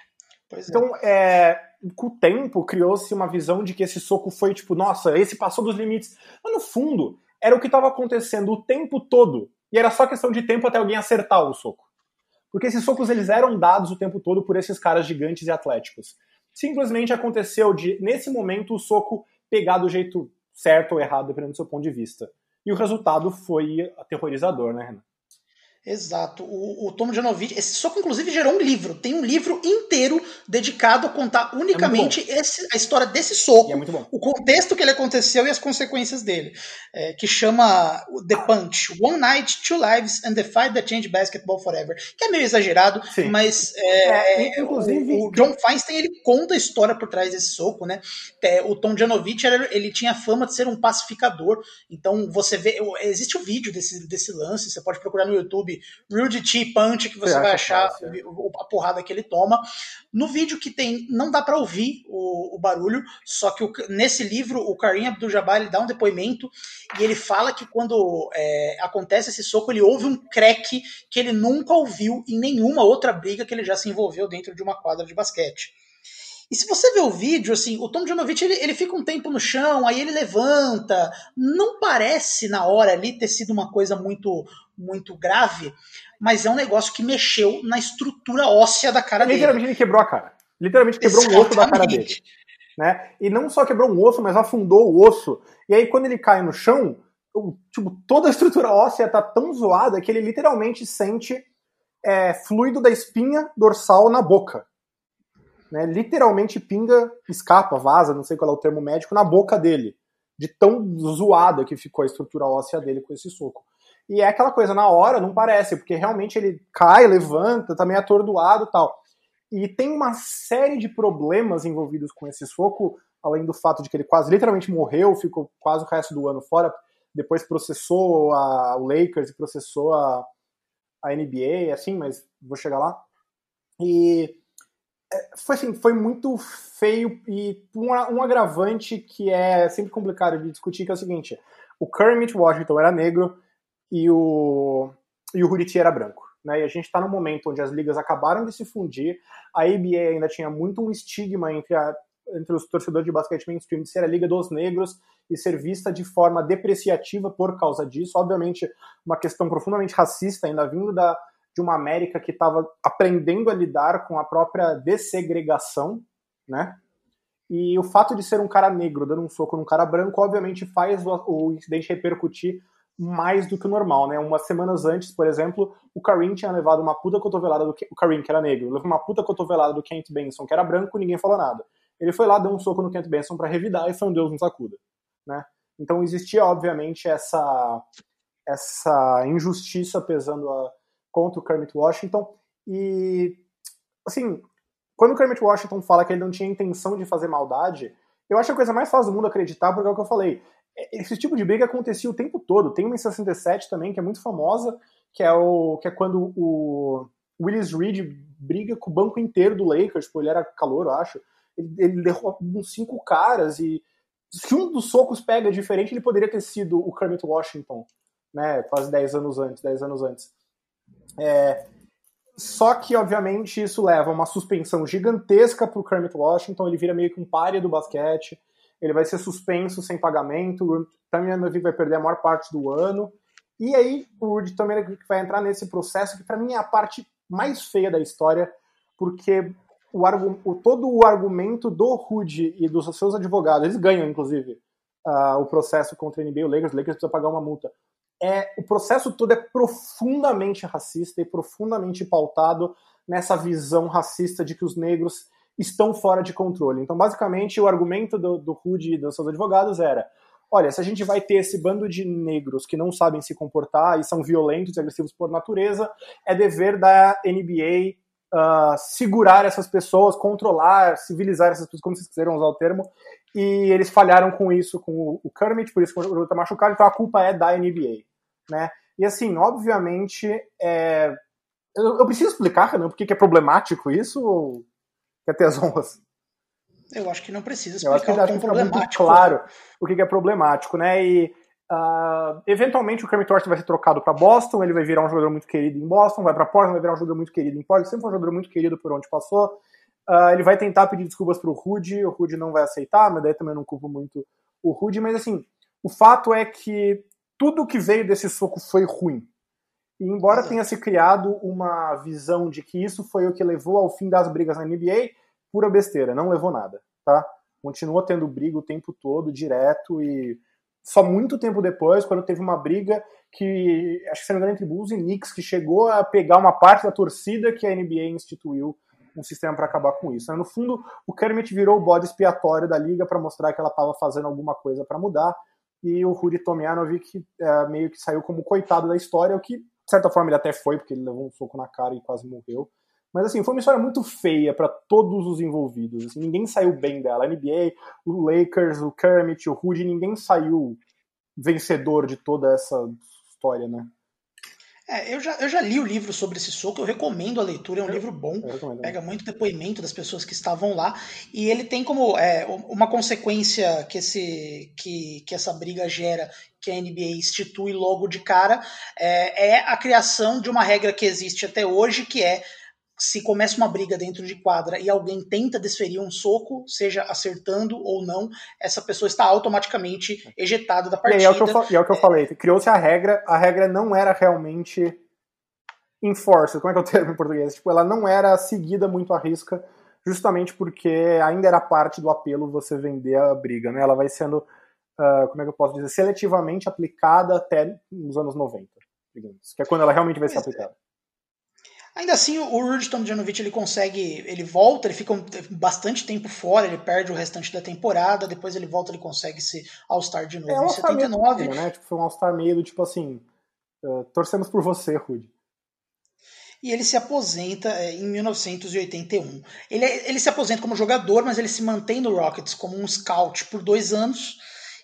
Pois é. Então, é, com o tempo, criou-se uma visão de que esse soco foi tipo, nossa, esse passou dos limites. Mas no fundo, era o que estava acontecendo o tempo todo. E era só questão de tempo até alguém acertar o soco. Porque esses socos eles eram dados o tempo todo por esses caras gigantes e atléticos. Simplesmente aconteceu de, nesse momento, o soco pegar do jeito certo ou errado, dependendo do seu ponto de vista. E o resultado foi aterrorizador, né, Renan? Exato. O, o Tom Janovic, esse soco inclusive gerou um livro. Tem um livro inteiro dedicado a contar unicamente É esse, a história desse soco, E é muito bom. o contexto que ele aconteceu e as consequências dele, é, que chama The Punch, One Night, Two Lives and the Fight That Changed Basketball Forever, que é meio exagerado, Sim. mas é, É, é, inclusive- o, o John Feinstein ele conta a história por trás desse soco, né? É, o Tom Janovic era- ele tinha fama de ser um pacificador, então você vê, existe o vídeo desse, desse lance, você pode procurar no YouTube Rudy T Punch que você Você vai acha achar fácil, a porrada que ele toma. No vídeo que tem, não dá pra ouvir o, o barulho, só que o- nesse livro o Karim Abdul-Jabbar ele dá um depoimento e ele fala que quando é, acontece esse soco ele ouve um crack que ele nunca ouviu em nenhuma outra briga que ele já se envolveu dentro de uma quadra de basquete. E se você vê o vídeo, assim, o Tom Janovic ele, ele fica um tempo no chão, aí ele levanta. Não parece na hora ali ter sido uma coisa muito muito grave, mas é um negócio que mexeu na estrutura óssea da cara dele. Literalmente ele quebrou a cara. Literalmente quebrou um osso da cara dele. Exatamente. Né? E não só quebrou um osso, mas afundou o osso. E aí quando ele cai no chão, tipo, toda a estrutura óssea tá tão zoada que ele literalmente sente é, fluido da espinha dorsal na boca. Né? Literalmente pinga, escapa, vaza, não sei qual é o termo médico, na boca dele. De tão zoada que ficou a estrutura óssea dele com esse soco. E é aquela coisa, na hora não parece, porque realmente ele cai, levanta, tá meio atordoado tal. E tem uma série de problemas envolvidos com esse soco, além do fato de que ele quase literalmente morreu, ficou quase o resto do ano fora, depois processou a, o Lakers e processou a, a NBA, assim, mas vou chegar lá. E foi assim, foi muito feio e um, um agravante que é sempre complicado de discutir, que é o seguinte, o Kermit Washington era negro e o, e o T era branco. Né? E a gente está num momento onde as ligas acabaram de se fundir, a ABA ainda tinha muito um estigma entre, a, entre os torcedores de basquete mainstream de ser a liga dos negros e ser vista de forma depreciativa por causa disso. Obviamente, uma questão profundamente racista, ainda vindo da, de uma América que estava aprendendo a lidar com a própria dessegregação, né? E o fato de ser um cara negro dando um soco num cara branco, obviamente, faz o, incidente repercutir mais do que o normal, né? Umas semanas antes, por exemplo, o Karim tinha levado uma puta cotovelada do o Karim, que era negro, levou uma puta cotovelada do Kent Benson, que era branco, ninguém falou nada. Ele foi lá, deu um soco no Kent Benson para revidar e foi um Deus nos acuda, né? Então existia obviamente essa essa injustiça pesando a, contra o Kermit Washington e assim, quando o Kermit Washington fala que ele não tinha intenção de fazer maldade, Eu acho a coisa mais fácil do mundo acreditar, porque é o que eu falei. Esse tipo de briga acontecia o tempo todo. Tem uma em 67 também, que é muito famosa, que é, o, que é quando o Willis Reed briga com o banco inteiro do Lakers, tipo, ele era calor, eu acho. Ele, ele derrubou uns cinco caras e se um dos socos pega diferente, ele poderia ter sido o Kermit Washington, né? Quase 10 anos antes, 10 anos antes. É, só que, obviamente, isso leva a uma suspensão gigantesca para o Kermit Washington, ele vira meio que um párea do basquete, ele vai ser suspenso sem pagamento, o Tamjanovic vai perder a maior parte do ano, e aí o Rudy Tamjanovic vai entrar nesse processo que para mim é a parte mais feia da história, porque o, o, todo o argumento do Rudy e dos seus advogados, eles ganham, inclusive, uh, o processo contra a NBA, o Lakers, o Lakers precisa pagar uma multa. É, o processo todo é profundamente racista e profundamente pautado nessa visão racista de que os negros estão fora de controle. Então, basicamente, o argumento do, do e dos seus advogados era: olha, se a gente vai ter esse bando de negros que não sabem se comportar e são violentos e agressivos por natureza, é dever da NBA uh, segurar essas pessoas, controlar, civilizar essas pessoas, como vocês quiseram usar o termo, e eles falharam com isso com o Kermit, por isso que o jogador está machucado, então a culpa é da NBA, né? E assim, obviamente, é... eu, eu, preciso explicar, Renan, por que é problemático isso, ou quer ter as (laughs) honras? Eu acho que não precisa explicar eu acho que, acho que fica muito claro o que é problemático, né? E Uh, eventualmente o Kermit Washington vai ser trocado para Boston, ele vai virar um jogador muito querido em Boston, vai para Portland, vai virar um jogador muito querido em Portland, sempre foi um jogador muito querido por onde passou. Uh, ele vai tentar pedir desculpas para o Rudy, o Rudy não vai aceitar, mas daí também não culpo muito o Rudy, mas assim, o fato é que tudo que veio desse soco foi ruim. E embora tenha se criado uma visão de que isso foi o que levou ao fim das brigas na NBA, pura besteira, não levou nada, tá? Continua tendo briga o tempo todo, direto e só muito tempo depois, quando teve uma briga que, acho que se não me engano, entre Bulls e Knicks, que chegou a pegar uma parte da torcida que a NBA instituiu um sistema para acabar com isso. No fundo, o Kermit virou o bode expiatório da liga para mostrar que ela estava fazendo alguma coisa para mudar, e o Rudy Tomjanovic é, meio que saiu como coitado da história, o que, de certa forma, ele até foi, porque ele levou um soco na cara e quase morreu. Mas assim, foi uma história muito feia para todos os envolvidos. Assim, ninguém saiu bem dela. A NBA, o Lakers, o Kermit, o Rudy, ninguém saiu vencedor de toda essa história, né? É, eu já, eu já li o livro sobre esse soco, eu recomendo a leitura, é um eu, livro bom, pega muito depoimento das pessoas que estavam lá, e ele tem como é, uma consequência que, esse, que, que essa briga gera, que a NBA institui logo de cara, é, é a criação de uma regra que existe até hoje, que é se começa uma briga dentro de quadra e alguém tenta desferir um soco, seja acertando ou não, essa pessoa está automaticamente ejetada da partida. E, é o que eu, é o que eu falei, criou-se a regra, a regra não era realmente enforced, como é que é o (laughs) termo em português? Tipo, ela não era seguida muito à risca, justamente porque ainda era parte do apelo você vender a briga, né? Ela vai sendo, uh, como é que eu posso dizer, seletivamente aplicada até nos anos 90, digamos, que é quando ela realmente vai ser é. aplicada. Ainda assim, o Rudy Tomjanovic ele consegue, ele volta, ele fica um, bastante tempo fora, ele perde o restante da temporada, depois ele volta, ele consegue ser All-Star de novo é, em 79. Meio, né? tipo, foi um All-Star meio do tipo assim, uh, torcemos por você, Rudy. E ele se aposenta é, em 1981. Ele, é, ele se aposenta como jogador, mas ele se mantém no Rockets como um scout por dois anos.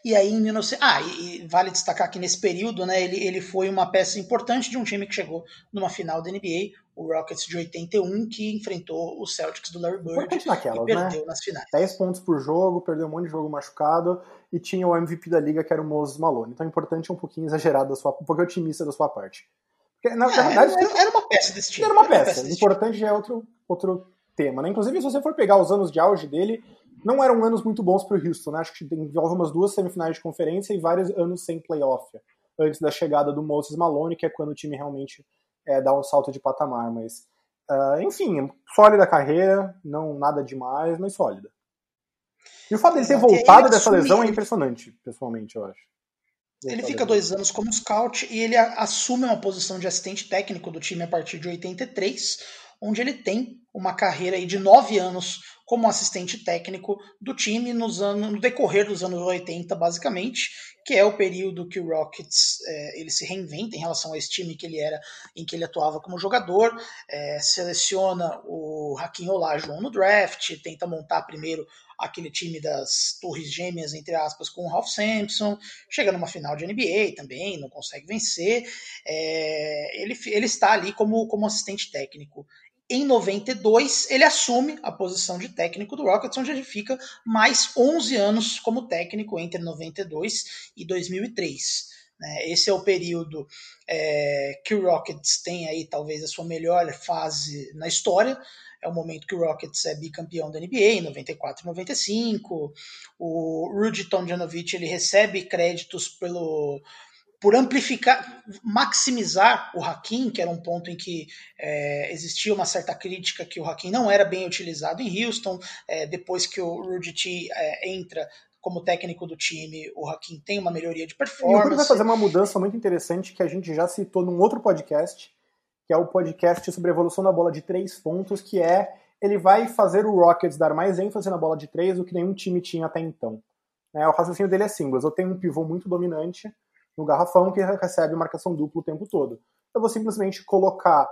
E aí em 19... Ah, e, e, vale destacar que nesse período, né, ele, ele foi uma peça importante de um time que chegou numa final da NBA, o Rockets de 81, que enfrentou o Celtics do Larry Bird naquelas, e perdeu né? nas finais. 10 pontos por jogo, perdeu um monte de jogo machucado e tinha o MVP da liga que era o Moses Malone. Então é importante um pouquinho exagerado da sua, um pouquinho otimista da sua parte. Porque, na, é, verdade, era, era, uma peça desse time. Era uma era peça. Peça importante já é outro, outro tema, né? Inclusive, se você for pegar os anos de auge dele, não eram anos muito bons para o Houston, né? Acho que envolve umas duas semifinais de conferência e vários anos sem playoff antes da chegada do Moses Malone, que é quando o time realmente é, dá um salto de patamar. Mas Uh, enfim, sólida carreira, não nada demais, mas sólida. E o fato dele ter voltado dessa lesão é impressionante, pessoalmente, eu acho. Ele fica dois anos como scout e ele assume uma posição de assistente técnico do time a partir de 83, onde ele tem uma carreira aí de nove anos como assistente técnico do time nos anos, no decorrer dos anos 80, basicamente, que é o período que o Rockets é, ele se reinventa em relação a esse time que ele era, em que ele atuava como jogador, é, seleciona o Hakim Olajuwon no draft, tenta montar primeiro aquele time das torres gêmeas, entre aspas, com o Ralph Sampson, chega numa final de NBA também, não consegue vencer. É, ele, ele está ali como, como assistente técnico. Em 92, ele assume a posição de técnico do Rockets, onde ele fica mais 11 anos como técnico entre 92 e 2003. Né? Esse é o período é, que o Rockets tem aí talvez a sua melhor fase na história. É o momento que o Rockets é bicampeão da NBA, em 94 e 95. O Rudy Tomjanovich ele recebe créditos pelo, por amplificar, maximizar o Hakim, que era um ponto em que é, existia uma certa crítica que o Hakim não era bem utilizado em Houston. É, depois que o Rudy T é, entra como técnico do time, o Hakim tem uma melhoria de E o performance. Rudy vai fazer uma mudança muito interessante que a gente já citou num outro podcast, que é o podcast sobre a evolução da bola de três pontos, que é ele vai fazer o Rockets dar mais ênfase na bola de três do que nenhum time tinha até então. É, o raciocínio dele é simples. Eu tenho um pivô muito dominante no garrafão que recebe marcação dupla o tempo todo. Eu vou simplesmente colocar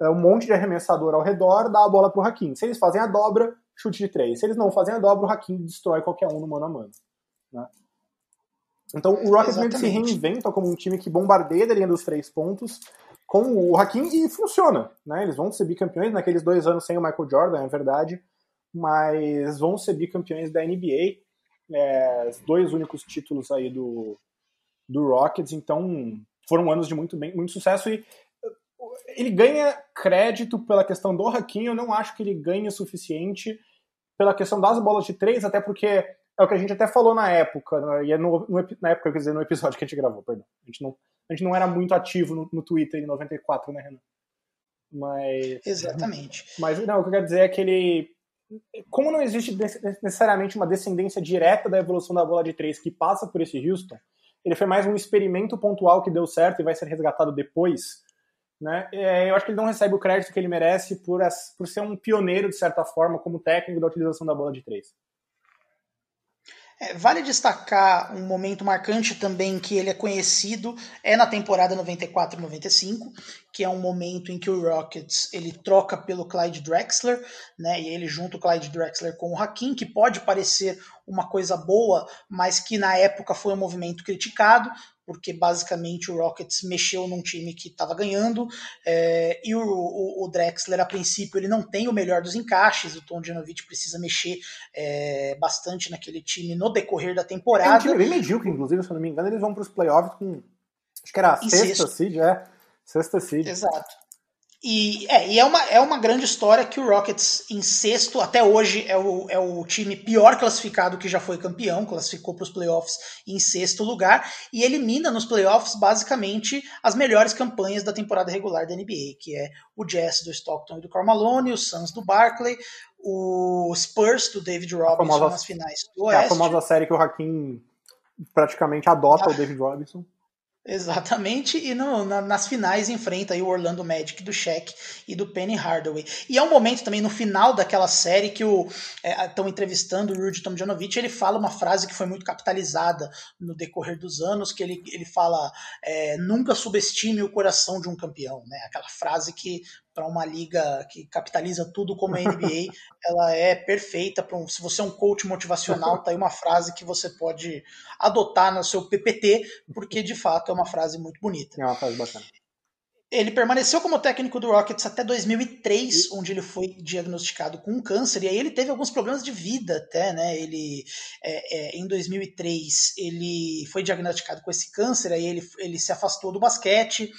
é, um monte de arremessador ao redor, dar a bola pro Hakim. Se eles fazem a dobra, chute de três. Se eles não fazem a dobra, o Hakim destrói qualquer um no mano a mano. né? Então o Rockets meio que se reinventa como um time que bombardeia a linha dos três pontos com o Hakim e funciona. Né? Eles vão ser bicampeões naqueles dois anos sem o Michael Jordan, é verdade, mas vão ser bicampeões da NBA. É, os dois únicos títulos aí do, do Rockets, então foram anos de muito, bem, muito sucesso e uh, ele ganha crédito pela questão do Hakim, eu não acho que ele ganha o suficiente pela questão das bolas de três, até porque é o que a gente até falou na época, né, e é no, no na época, quer dizer, no episódio que a gente gravou, perdão. A gente não, a gente não era muito ativo no, no Twitter em 94, né, Renan? Mas, Exatamente. mas não, o que eu quero dizer é que ele. Como não existe necessariamente uma descendência direta da evolução da bola de três que passa por esse Houston, ele foi mais um experimento pontual que deu certo e vai ser resgatado depois. Né? É, eu acho que ele não recebe o crédito que ele merece por, as- por ser um pioneiro, de certa forma, como técnico da utilização da bola de três. É, vale destacar um momento marcante também que ele é conhecido é na temporada 94-95, que é um momento em que o Rockets ele troca pelo Clyde Drexler, né? E ele junta o Clyde Drexler com o Hakim, que pode parecer uma coisa boa, mas que na época foi um movimento criticado, porque basicamente o Rockets mexeu num time que estava ganhando, é, e o, o- o Drexler, a princípio, ele não tem o melhor dos encaixes, o Tom Janovich precisa mexer é, bastante naquele time no decorrer da É um temporada. time bem medíocre, inclusive, se eu não me engano, eles vão para os playoffs com. Acho que era a sexta seed, é. Sexta seed. Exato. E é, e é, uma, é uma grande história que o Rockets, em sexto, até hoje é o, é o time pior classificado que já foi campeão, classificou para os playoffs em sexto lugar, e elimina nos playoffs basicamente as melhores campanhas da temporada regular da NBA, que é o Jazz do Stockton e do Karl Malone, o Suns do Barkley, o Spurs do David Robinson famosa- nas finais do É a Oeste. famosa série que o Hakim praticamente adota o David Robinson. Exatamente, e no- na- nas finais enfrenta aí o Orlando Magic do Shaq e do Penny Hardaway. E é um momento também no final daquela série que estão entrevistando o Rudy Tomjanovich, ele fala uma frase que foi muito capitalizada no decorrer dos anos, que ele, ele fala é, nunca subestime o coração de um campeão, né? Aquela frase que para uma liga que capitaliza tudo como a NBA, (laughs) ela é perfeita para um, se você é um coach motivacional, tá aí uma frase que você pode adotar no seu PPT, porque de fato é uma frase muito bonita. É uma frase bacana. Ele permaneceu como técnico do Rockets até 2003, onde ele foi diagnosticado com um câncer, e aí ele teve alguns problemas de vida até, né? Ele, é, é, em 2003, ele foi diagnosticado com esse câncer, aí ele, ele se afastou do basquete,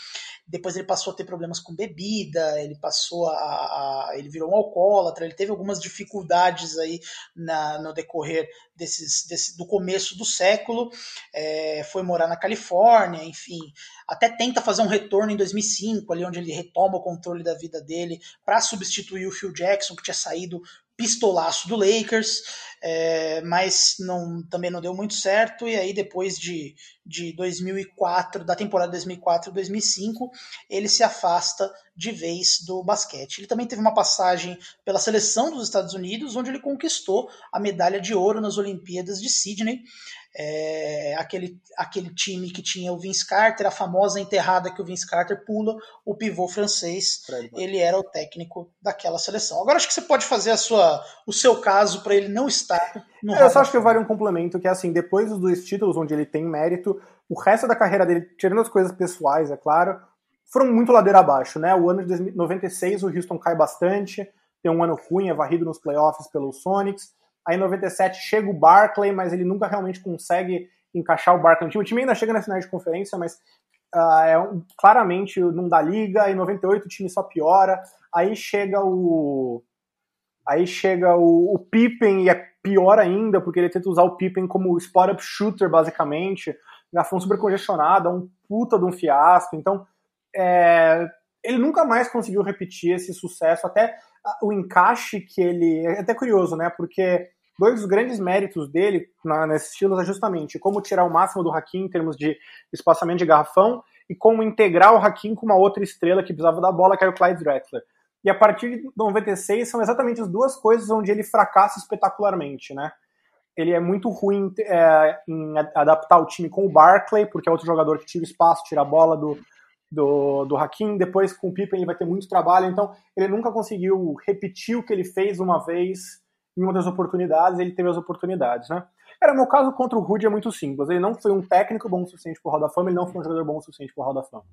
depois ele passou a ter problemas com bebida, ele passou a, a- ele virou um alcoólatra, ele teve algumas dificuldades aí na- no decorrer desses, desse, do começo do século, é, foi morar na Califórnia, enfim, até tenta fazer um retorno em 2005, ali onde ele retoma o controle da vida dele para substituir o Phil Jackson, que tinha saído pistolaço do Lakers, é, mas não, também não deu muito certo. E aí, depois de, de 2004, da temporada 2004-2005, ele se afasta de vez do basquete. Ele também teve uma passagem pela seleção dos Estados Unidos, onde ele conquistou a medalha de ouro nas Olimpíadas de Sydney. É, aquele, aquele time que tinha o Vince Carter, a famosa enterrada que o Vince Carter pula, o pivô francês, ele era o técnico daquela seleção. Agora acho que você pode fazer a sua, o seu caso para ele não estar no Eu Hall só acho que vale um complemento, que é assim, depois dos dois títulos onde ele tem mérito, o resto da carreira dele, tirando as coisas pessoais, é claro, foram muito ladeira abaixo, né? O ano de 96 o Houston cai bastante, tem um ano ruim, é varrido nos playoffs pelos Sonics. Aí em 97 chega o Barclay, mas ele nunca realmente consegue encaixar o Barclay no time. O time ainda chega na final de conferência, mas ah, é um- claramente não dá liga. Em 98 o time só piora. Aí chega o Aí chega o, o Pippen e é pior ainda, porque ele tenta usar o Pippen como spot-up shooter, basicamente. Garfão super congestionado, é um puta de um fiasco. Então, é, ele nunca mais conseguiu repetir esse sucesso. Até ah, o encaixe que ele. É até curioso, né? Porque dois dos grandes méritos dele na, nesse estilo é justamente como tirar o máximo do Hakim em termos de espaçamento de garrafão e como integrar o Hakim com uma outra estrela que precisava da bola, que era o Clyde Drexler. E a partir de 96 são exatamente as duas coisas onde ele fracassa espetacularmente, né? Ele é muito ruim é, em adaptar o time com o Barclay, porque é outro jogador que tira espaço, tira a bola do, do, do Hakim. Depois, com o Pippen, ele vai ter muito trabalho. Então, ele nunca conseguiu repetir o que ele fez uma vez em uma das oportunidades. Ele teve as oportunidades, né? O meu caso contra o Rudy é muito simples. Ele não foi um técnico bom o suficiente para o Hall da Fama, ele não foi um jogador bom o suficiente para o Hall da Fama.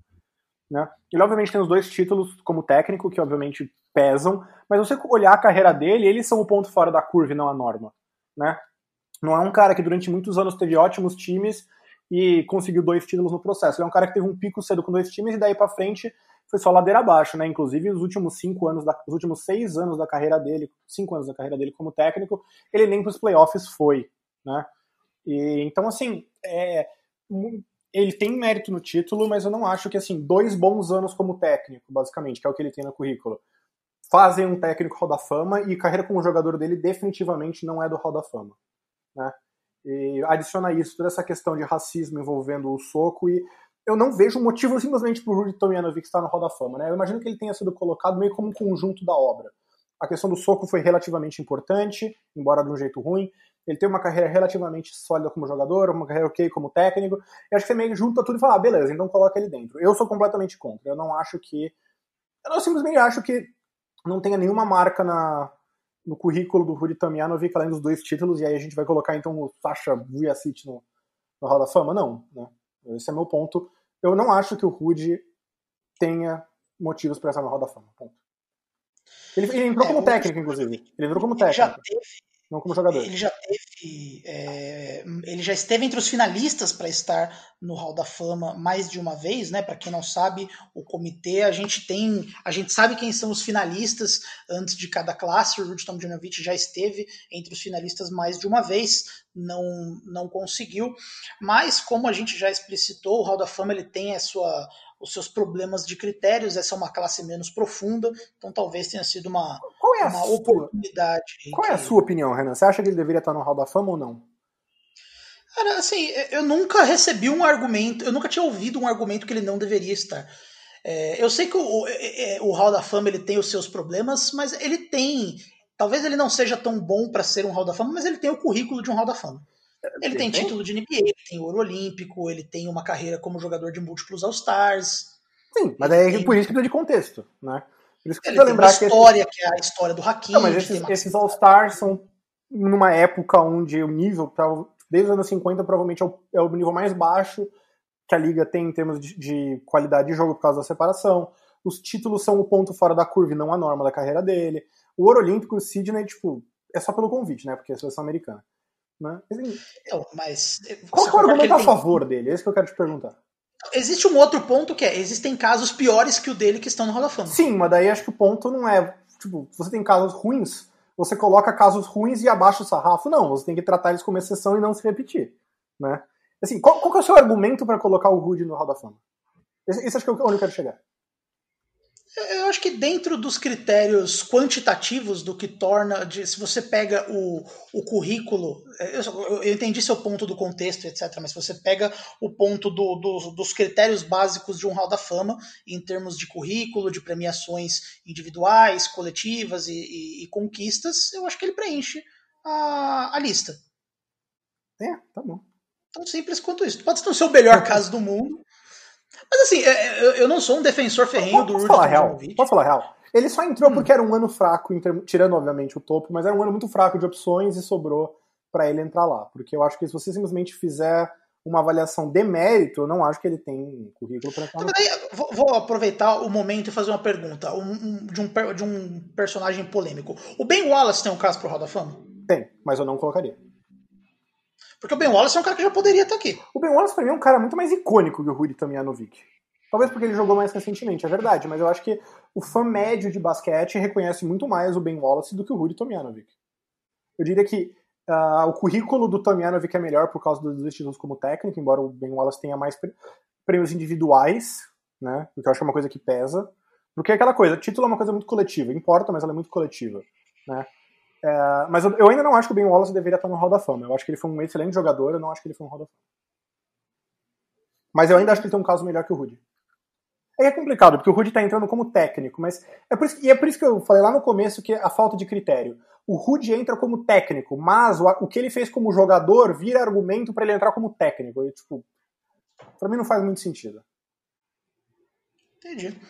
Né? Ele obviamente tem os dois títulos como técnico, que obviamente pesam, mas você olhar a carreira dele, eles são o ponto fora da curva e não a norma. Né? Não é um cara que durante muitos anos teve ótimos times e conseguiu dois títulos no processo. Ele é um cara que teve um pico cedo com dois times e daí para frente foi só ladeira abaixo, né? Inclusive os últimos cinco anos, da, os últimos seis anos da carreira dele, cinco anos da carreira dele como técnico, ele nem para os playoffs foi, né? E então assim, é, ele tem mérito no título, mas eu não acho que assim dois bons anos como técnico, basicamente, que é o que ele tem no currículo, fazem um técnico Hall da Fama e carreira como jogador dele definitivamente não é do Hall da Fama, né? E adiciona isso toda essa questão de racismo envolvendo o soco e eu não vejo motivo simplesmente pro Rudy Tomjanovic estar no Hall da Fama, né? Eu imagino que ele tenha sido colocado meio como um conjunto da obra. A questão do soco foi relativamente importante, embora de um jeito ruim. Ele tem uma carreira relativamente sólida como jogador, uma carreira ok como técnico. Eu acho que você meio junta tudo e fala, ah, beleza, então coloca ele dentro. Eu sou completamente contra. Eu não acho que. Eu simplesmente acho que não tenha nenhuma marca na, no currículo do Rudy Tomjanovic além dos dois títulos, e aí a gente vai colocar então o Sasha Vujacic no, no Hall da Fama? Não, né? Esse é meu ponto. Eu não acho que o Rudy tenha motivos para estar no Hall da Fama. Ponto. Ele, ele entrou É, como técnico, inclusive. Ele entrou como Ele já técnico, teve não como jogador. Ele já teve. é, ele já esteve entre os finalistas para estar no Hall da Fama mais de uma vez, né? Para quem não sabe, o comitê a gente tem, a gente sabe quem são os finalistas antes de cada classe. O Rudy Tomjanovic já esteve entre os finalistas mais de uma vez, não não conseguiu. Mas como a gente já explicitou, o Hall da Fama ele tem a sua os seus problemas de critérios, essa é uma classe menos profunda, então talvez tenha sido uma, Qual é uma sua, oportunidade. qual é a que- sua opinião, Renan? Você acha que ele deveria estar no Hall da Fama ou não? Cara, assim, eu nunca recebi um argumento, eu nunca tinha ouvido um argumento que ele não deveria estar. É, eu sei que o, é, é, o Hall da Fama ele tem os seus problemas, mas ele tem. Talvez ele não seja tão bom para ser um Hall da Fama, mas ele tem o currículo de um Hall da Fama. Ele tem Tem? título de NBA, ele tem ouro olímpico, ele tem uma carreira como jogador de múltiplos All-Stars. Sim, mas é tem- por isso que precisa de contexto, né? Por isso que Ele tem uma lembrar que esse- história, que é a história do Hakim. Não, mas esses, esses All-Stars são numa época onde o nível, tava- desde os anos 50, provavelmente é o, é o nível mais baixo que a liga tem em termos de, de qualidade de jogo por causa da separação. Os títulos são o ponto fora da curva e não a norma da carreira dele. O Ouro Olímpico, o Sidney, tipo, é só pelo convite, né? Porque é a seleção americana. Né? Então, mas. qual você que é o argumento a tem- favor dele? É isso que eu quero te perguntar. Existe um outro ponto que é: existem casos piores que o dele que estão no Hall da Fama. Sim, mas daí acho que o ponto não é. Tipo, se você tem casos ruins, você coloca casos ruins e abaixa o sarrafo. Não, você tem que tratar eles como exceção e não se repetir. Né? Assim, qual, qual que é o seu argumento para colocar o Rude no Hall da Fama? Esse, esse acho que é onde eu quero chegar. Eu acho que dentro dos critérios quantitativos do que torna, de, se você pega o, o currículo, eu, eu- eu entendi seu ponto do contexto, etc., mas se você pega o ponto do- do- dos critérios básicos de um Hall da Fama, em termos de currículo, de premiações individuais, coletivas e, e- e conquistas, eu acho que ele preenche a, a lista. É, tá bom. Tão simples quanto isso. Pode não ser o melhor caso do mundo. Mas assim, é, é, eu não sou um defensor ferrenho do Rudy falar real? Posso falar real? Ele só entrou porque era um ano fraco, tirando obviamente o topo, mas era um ano muito fraco de opções e sobrou pra ele entrar lá. Porque eu acho que se você simplesmente fizer uma avaliação de mérito, eu não acho que ele tem currículo pra entrar daí, vou, vou aproveitar o momento e fazer uma pergunta um- um- de, um, de um personagem polêmico. O Ben Wallace tem um caso pro Hall da Fama? Tem, mas eu não colocaria. Porque o Ben Wallace é um cara que já poderia estar aqui. O Ben Wallace pra mim é um cara muito mais icônico que o Rudi Tomjanovic. Talvez porque ele jogou mais recentemente, é verdade, mas eu acho que o fã médio de basquete reconhece muito mais o Ben Wallace do que o Rudi Tomjanovic. Eu diria que ah, o currículo do Tomjanovic é melhor por causa dos títulos como técnico, embora o Ben Wallace tenha mais prêmios individuais, né? Porque eu acho que é uma coisa que pesa. Porque é aquela coisa, título é uma coisa muito coletiva, importa, mas ela é muito coletiva, né? É, mas eu, eu ainda não acho que o Ben Wallace deveria estar no Hall da Fama. Eu acho que ele foi um excelente jogador, eu não acho que ele foi no Hall da Fama. Mas eu ainda acho que ele tem um caso melhor que o Rudy. Aí é complicado, porque o Rudy tá entrando como técnico, mas é por isso, e é por isso que eu falei lá no começo que a falta de critério. O Rudy entra como técnico, mas o, o que ele fez como jogador vira argumento para ele entrar como técnico. E, tipo, pra mim não faz muito sentido. Entendi.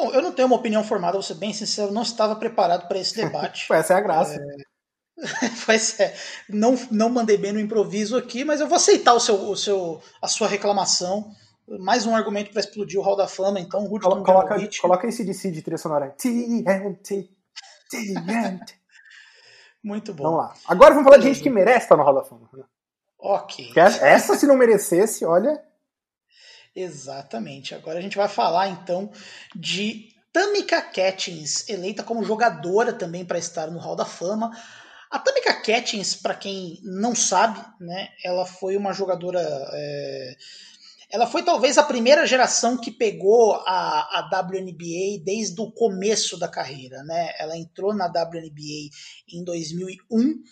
Bom, eu não tenho uma opinião formada, vou ser bem sincero, não estava preparado para esse debate. (laughs) Essa é a graça. (laughs) Mas é, não, não mandei bem no improviso aqui, mas eu vou aceitar o seu, o seu, a sua reclamação. Mais um argumento para explodir o Hall da Fama, então, Rudy Colo- Coloca, coloca esse DC de trilha sonora. TNT, TNT. (laughs) Muito bom. Vamos lá. Agora vamos falar de gente que merece estar no Hall da Fama. né? Ok. Essa, se não merecesse, olha. Exatamente. Agora a gente vai falar então de Tamika Catchings, eleita como jogadora também para estar no Hall da Fama. A Tamika Catchings, para quem não sabe, né, ela foi uma jogadora. é, Ela foi talvez a primeira geração que pegou a, a WNBA desde o começo da carreira. Né? Ela entrou na WNBA em 2001,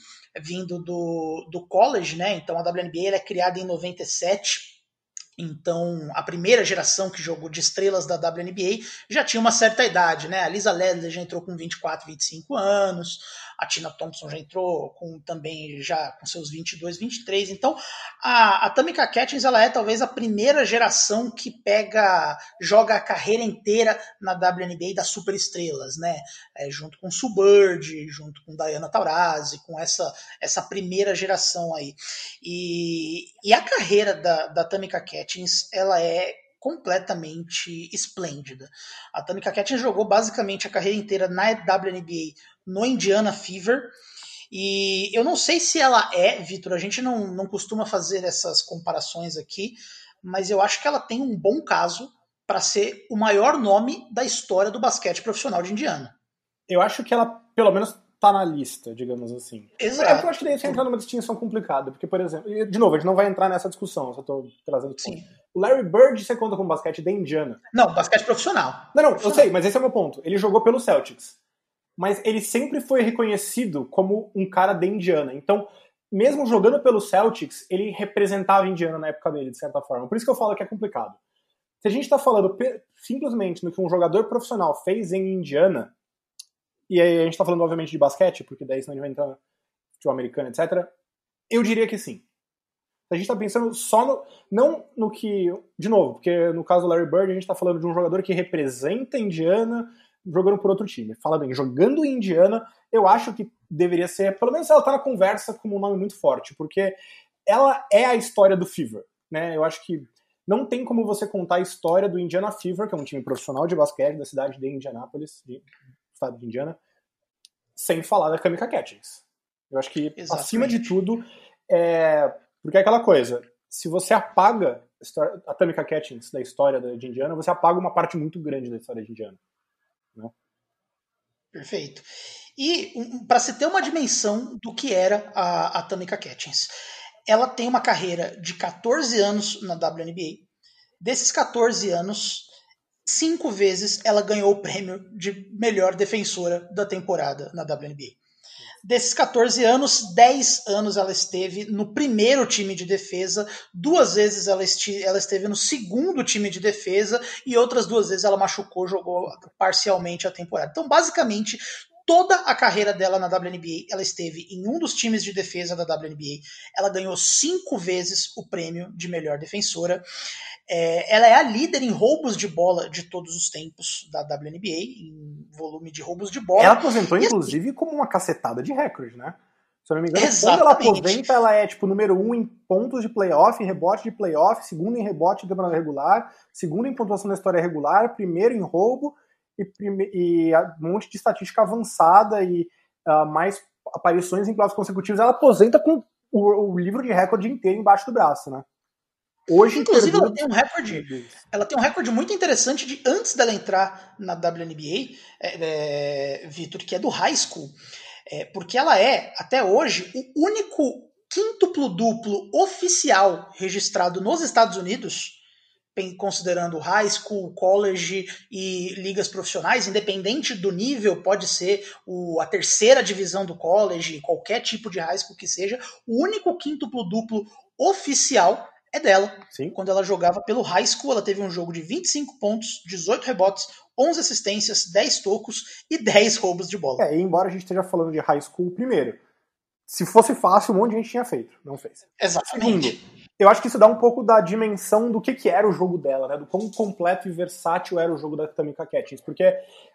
vindo do, do college, né? Então a WNBA é criada em 97. Então, a primeira geração que jogou de estrelas da WNBA já tinha uma certa idade, né? A Lisa Leslie já entrou com 24, 25 anos, a Tina Thompson já entrou com também já com seus 22, 23. Então, a, a Tamika Catchings ela é talvez a primeira geração que pega, joga a carreira inteira na WNBA das superestrelas, né? É, junto com Sue Bird, junto com Diana Taurasi, com essa essa primeira geração aí. E, e a carreira da, da Tamika Catchings, ela é completamente esplêndida. A Tamika Catchings jogou basicamente a carreira inteira na WNBA no Indiana Fever. E eu não sei se ela é, Vitor, a gente não, não costuma fazer essas comparações aqui, mas eu acho que ela tem um bom caso para ser o maior nome da história do basquete profissional de Indiana. Eu acho que ela, pelo menos, tá na lista, digamos assim. Exato. É porque eu acho que daí você entra numa distinção complicada. Porque, por exemplo, de novo, a gente não vai entrar nessa discussão, só tô trazendo. Sim. O Larry Bird você conta com basquete da Indiana. Não, basquete profissional. Não, não, eu sei, mas esse é o meu ponto. Ele jogou pelo Celtics. Mas ele sempre foi reconhecido como um cara da Indiana. Então, mesmo jogando pelo Celtics, ele representava a Indiana na época dele, de certa forma. Por isso que eu falo que é complicado. Se a gente está falando simplesmente no que um jogador profissional fez em Indiana, e aí a gente está falando, obviamente, de basquete, porque daí senão a gente vai entrar futebol americano, etc., eu diria que sim. A gente está pensando só no. Não no que. De novo, porque no caso do Larry Bird, a gente está falando de um jogador que representa a Indiana jogando por outro time. Falando em jogando em Indiana, eu acho que deveria ser. Pelo menos ela está na conversa como um nome muito forte, porque ela é a história do Fever. Né? Eu acho que não tem como você contar a história do Indiana Fever, que é um time profissional de basquete da cidade de Indianápolis, de, estado de Indiana, sem falar da Kamika Catchings. Eu acho que, Exatamente. acima de tudo, é. Porque é aquela coisa, se você apaga a Tamika Catchings da história de Indiana, você apaga uma parte muito grande da história de Indiana. Perfeito. E um, para se ter uma dimensão do que era a, a Tamika Catchings, ela tem uma carreira de 14 anos na WNBA. Desses 14 anos, cinco vezes ela ganhou o prêmio de melhor defensora da temporada na WNBA. Desses 14 anos, 10 anos ela esteve no primeiro time de defesa, duas vezes ela, esti ela esteve no segundo time de defesa e outras duas vezes ela machucou, jogou parcialmente a temporada. Então, basicamente, toda a carreira dela na WNBA, ela esteve em um dos times de defesa da WNBA. Ela ganhou cinco vezes o prêmio de melhor defensora. É, ela é a líder em roubos de bola de todos os tempos da WNBA, em volume de roubos de bola. Ela aposentou, E, assim, inclusive, como uma cacetada de recorde, né? Se eu não me engano, quando Exatamente. ela aposenta, ela é tipo número um em pontos de playoff, em rebote de playoff, segundo em rebote de temporada regular, segundo em pontuação da história regular, primeiro em roubo e, prime- e um monte de estatística avançada e ah, mais aparições em playoffs consecutivos. Ela aposenta com o, o livro de recorde inteiro embaixo do braço, né? Hoje, Inclusive, ela tem um recorde ela tem um recorde muito interessante de antes dela entrar na WNBA, é, é, Vitor, que é do high school. É, porque ela é, até hoje, o único quíntuplo duplo oficial registrado nos Estados Unidos, considerando high school, college e ligas profissionais, independente do nível, pode ser o- a terceira divisão do college, qualquer tipo de high school que seja, o único quíntuplo duplo oficial é dela Sim. quando ela jogava pelo high school, ela teve um jogo de 25 pontos, 18 rebotes, 11 assistências, 10 tocos e 10 roubos de bola. É, e embora a gente esteja falando de high school primeiro, se fosse fácil, um monte de gente tinha feito, não fez. Exatamente. Segundo, eu acho que isso dá um pouco da dimensão do que, que era o jogo dela, né? Do quão completo e versátil era o jogo da Tamika Catchings. Porque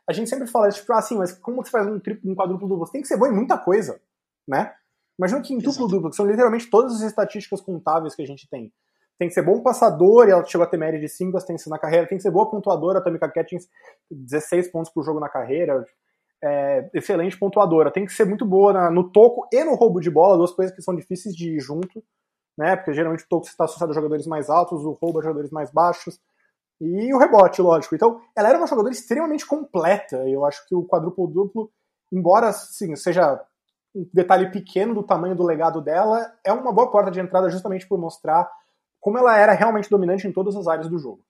a gente sempre fala, tipo, assim, mas como você faz um, triplo, um quadruplo duplo? Você tem que ser bom em muita coisa, né? Imagina que em duplo duplo, que são literalmente todas as estatísticas contáveis que a gente tem. Tem que ser bom passador, e ela chegou a ter média de 5 assistências na carreira. Tem que ser boa pontuadora, a Tamika Catchings, 16 pontos por jogo na carreira. É, excelente pontuadora. Tem que ser muito boa na- no toco e no roubo de bola, duas coisas que são difíceis de ir junto né? Porque geralmente o toco está associado a jogadores mais altos, o roubo a jogadores mais baixos. E o rebote, lógico. Então, ela era uma jogadora extremamente completa. Eu acho que o quadruplo duplo, embora sim, seja um detalhe pequeno do tamanho do legado dela, é uma boa porta de entrada justamente por mostrar como ela era realmente dominante em todas as áreas do jogo.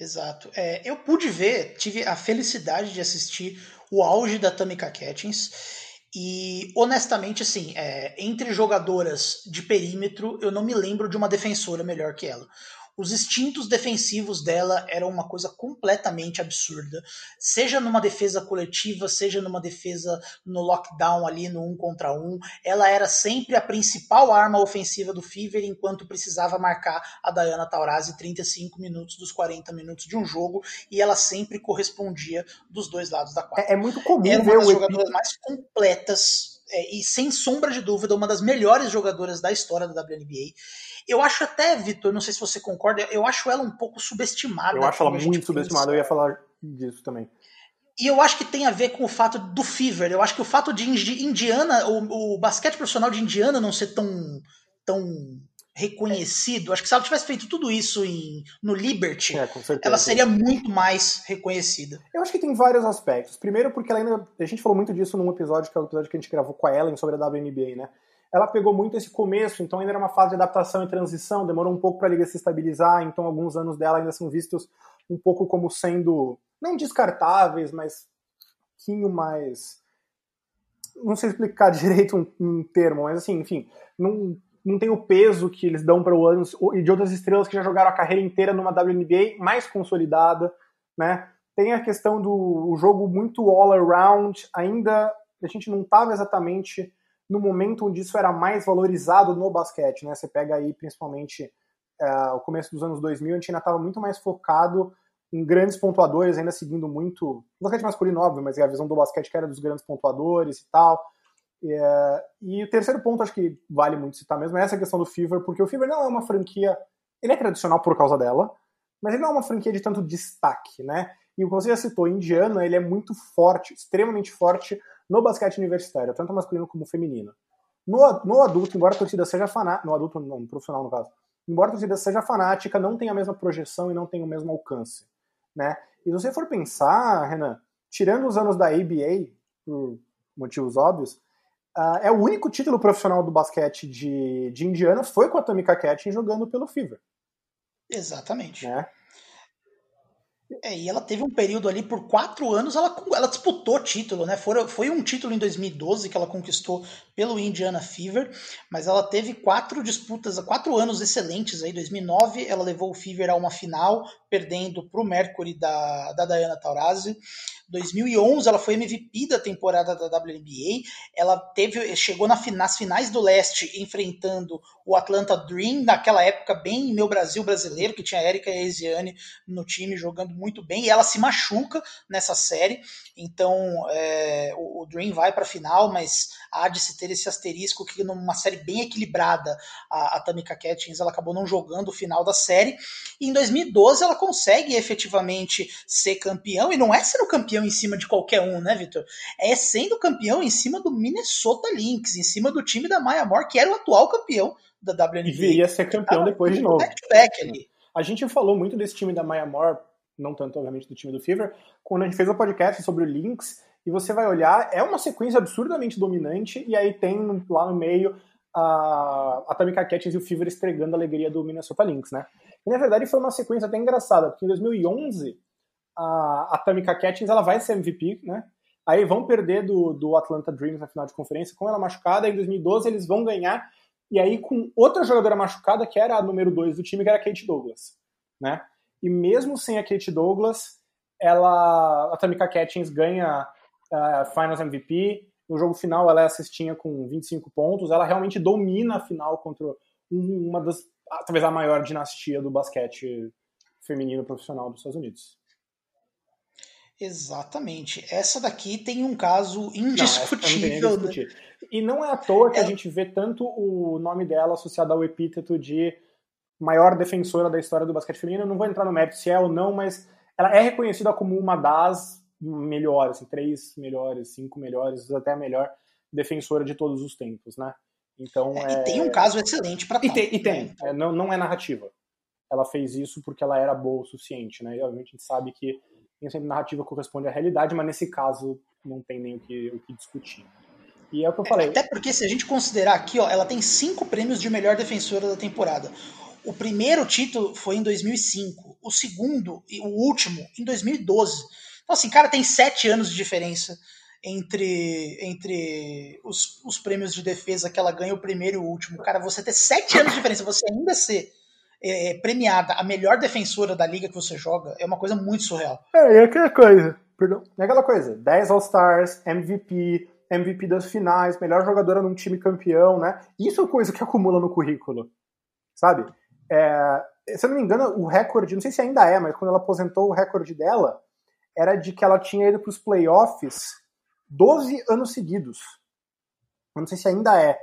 Exato. É, eu pude ver, tive a felicidade de assistir o auge da Tamika Catchings. E honestamente, assim, é, entre jogadoras de perímetro, eu não me lembro de uma defensora melhor que ela. Os instintos defensivos dela eram uma coisa completamente absurda. Seja numa defesa coletiva, seja numa defesa no lockdown ali no um contra um, ela era sempre a principal arma ofensiva do Fever enquanto precisava marcar a Diana Taurasi 35 minutos dos 40 minutos de um jogo e ela sempre correspondia dos dois lados da quadra. É, é muito comum Era ver uma das jogadoras mais completas é, e sem sombra de dúvida uma das melhores jogadoras da história da WNBA. Eu acho até, Vitor, não sei se você concorda, eu acho ela um pouco subestimada. Eu acho ela muito subestimada, eu ia falar disso também. E eu acho que tem a ver com o fato do Fever. Eu acho que o fato de Indi- Indiana, o, o basquete profissional de Indiana não ser tão, tão reconhecido, acho que se ela tivesse feito tudo isso em, no Liberty, É, ela seria muito mais reconhecida. Eu acho que tem vários aspectos. Primeiro, porque ela ainda. A gente falou muito disso num episódio, que é o episódio que a gente gravou com a Ellen sobre a WNBA, né? Ela pegou muito esse começo, então ainda era uma fase de adaptação e transição, demorou um pouco para a liga se estabilizar, então alguns anos dela ainda são vistos um pouco como sendo, não descartáveis, mas um pouquinho mais. Não sei explicar (laughs) direito um, um termo, mas assim, enfim, não, não tem o peso que eles dão para o anos e de outras estrelas que já jogaram a carreira inteira numa WNBA mais consolidada, né? Tem a questão do jogo muito all around, ainda a gente não estava exatamente no momento onde isso era mais valorizado no basquete, né? Você pega aí principalmente é, o começo dos anos 2000, a gente ainda estava muito mais focado em grandes pontuadores, ainda seguindo muito o basquete masculino, óbvio, mas é a visão do basquete que era dos grandes pontuadores e tal. É, e o terceiro ponto, acho que vale muito citar mesmo, é essa questão do Fever, porque o Fever não é uma franquia. Ele é tradicional por causa dela, mas ele não é uma franquia de tanto destaque, né? E o que você já citou, Indiana, ele é muito forte, extremamente forte no basquete universitário, tanto masculino como feminino. No, no adulto, embora a torcida seja fanática, no adulto não, no profissional no caso, embora a torcida seja fanática, não tem a mesma projeção e não tem o mesmo alcance, né? E se você for pensar, Renan, tirando os anos da ABA, por motivos óbvios, uh, é o único título profissional do basquete de, de Indiana foi com a Tamika Catching jogando pelo Fever. Exatamente. Né? É, e ela teve um período ali por quatro anos, ela, ela disputou título, né? Foi, foi um título em 2012 que ela conquistou pelo Indiana Fever, mas ela teve quatro disputas, quatro anos excelentes aí. 2009 ela levou o Fever a uma final, perdendo para o Mercury da, da Diana Taurasi. 2011 ela foi MVP da temporada da WNBA. Ela teve, chegou na, nas finais do leste enfrentando o Atlanta Dream, naquela época bem meu Brasil brasileiro, que tinha a Erika Eziane no time jogando muito bem, e ela se machuca nessa série. Então é, o, o Dream vai para a final, mas há de se ter esse asterisco que numa série bem equilibrada a, a Tamika Catchings ela acabou não jogando o final da série. E em 2012 ela consegue efetivamente ser campeão, e não é sendo campeão em cima de qualquer um, né, Vitor? É sendo campeão em cima do Minnesota Lynx, em cima do time da Maya Moore, que era o atual campeão da WNBA. E viria ser campeão depois de novo. Back-to-back ali. A gente falou muito desse time da Maya Moore, não tanto, obviamente, do time do Fever, quando a gente fez o podcast sobre o Lynx, e você vai olhar, é uma sequência absurdamente dominante, e aí tem lá no meio a, a Tamika Catchings e o Fever estregando a alegria do Minnesota Lynx, né? E na verdade foi uma sequência até engraçada, porque em 2011 a, a Tamika Catchings ela vai ser MVP, né? Aí vão perder do, do Atlanta Dreams na final de conferência com ela machucada, em 2012 eles vão ganhar, e aí com outra jogadora machucada, que era a número 2 do time, que era a Kate Douglas, né? E mesmo sem a Kate Douglas, ela, a Tamika Catchings ganha uh, Finals MVP, no jogo final ela é assistinha com 25 pontos, ela realmente domina a final contra uma das, talvez a maior dinastia do basquete feminino profissional dos Estados Unidos. Exatamente. Essa daqui tem um caso essa não indiscutível. né? E não é à toa que a Ela- gente vê tanto o nome dela associado ao epíteto de maior defensora da história do basquete feminino. Eu não vou entrar no mérito se é ou não, mas ela é reconhecida como uma das melhores, assim, três melhores, cinco melhores, até a melhor defensora de todos os tempos, né? Então, É, é... E tem um caso excelente para E tem, e tem. É, não, não é narrativa. Ela fez isso porque ela era boa o suficiente, né? E obviamente a gente sabe que nem sempre narrativa corresponde à realidade, mas nesse caso não tem nem o que, o que discutir. E é o que eu falei. Até porque se a gente considerar aqui, ó, ela tem cinco prêmios de melhor defensora da temporada. O primeiro título foi em 2005, o segundo e o último em 2012. Então assim, cara, tem sete anos de diferença entre, entre os, os prêmios de defesa que ela ganha o primeiro e o último. Cara, você ter sete anos de diferença, você ainda ser é, premiada a melhor defensora da liga que você joga, é uma coisa muito surreal. É, é aquela coisa. Perdão. É aquela coisa. 10 All-Stars, MVP, MVP das finais, melhor jogadora num time campeão, né? Isso é coisa que acumula no currículo. Sabe? É, se eu não me engano, o recorde, não sei se ainda é, mas quando ela aposentou, o recorde dela era de que ela tinha ido para os playoffs 12 anos seguidos. Eu não sei se ainda é,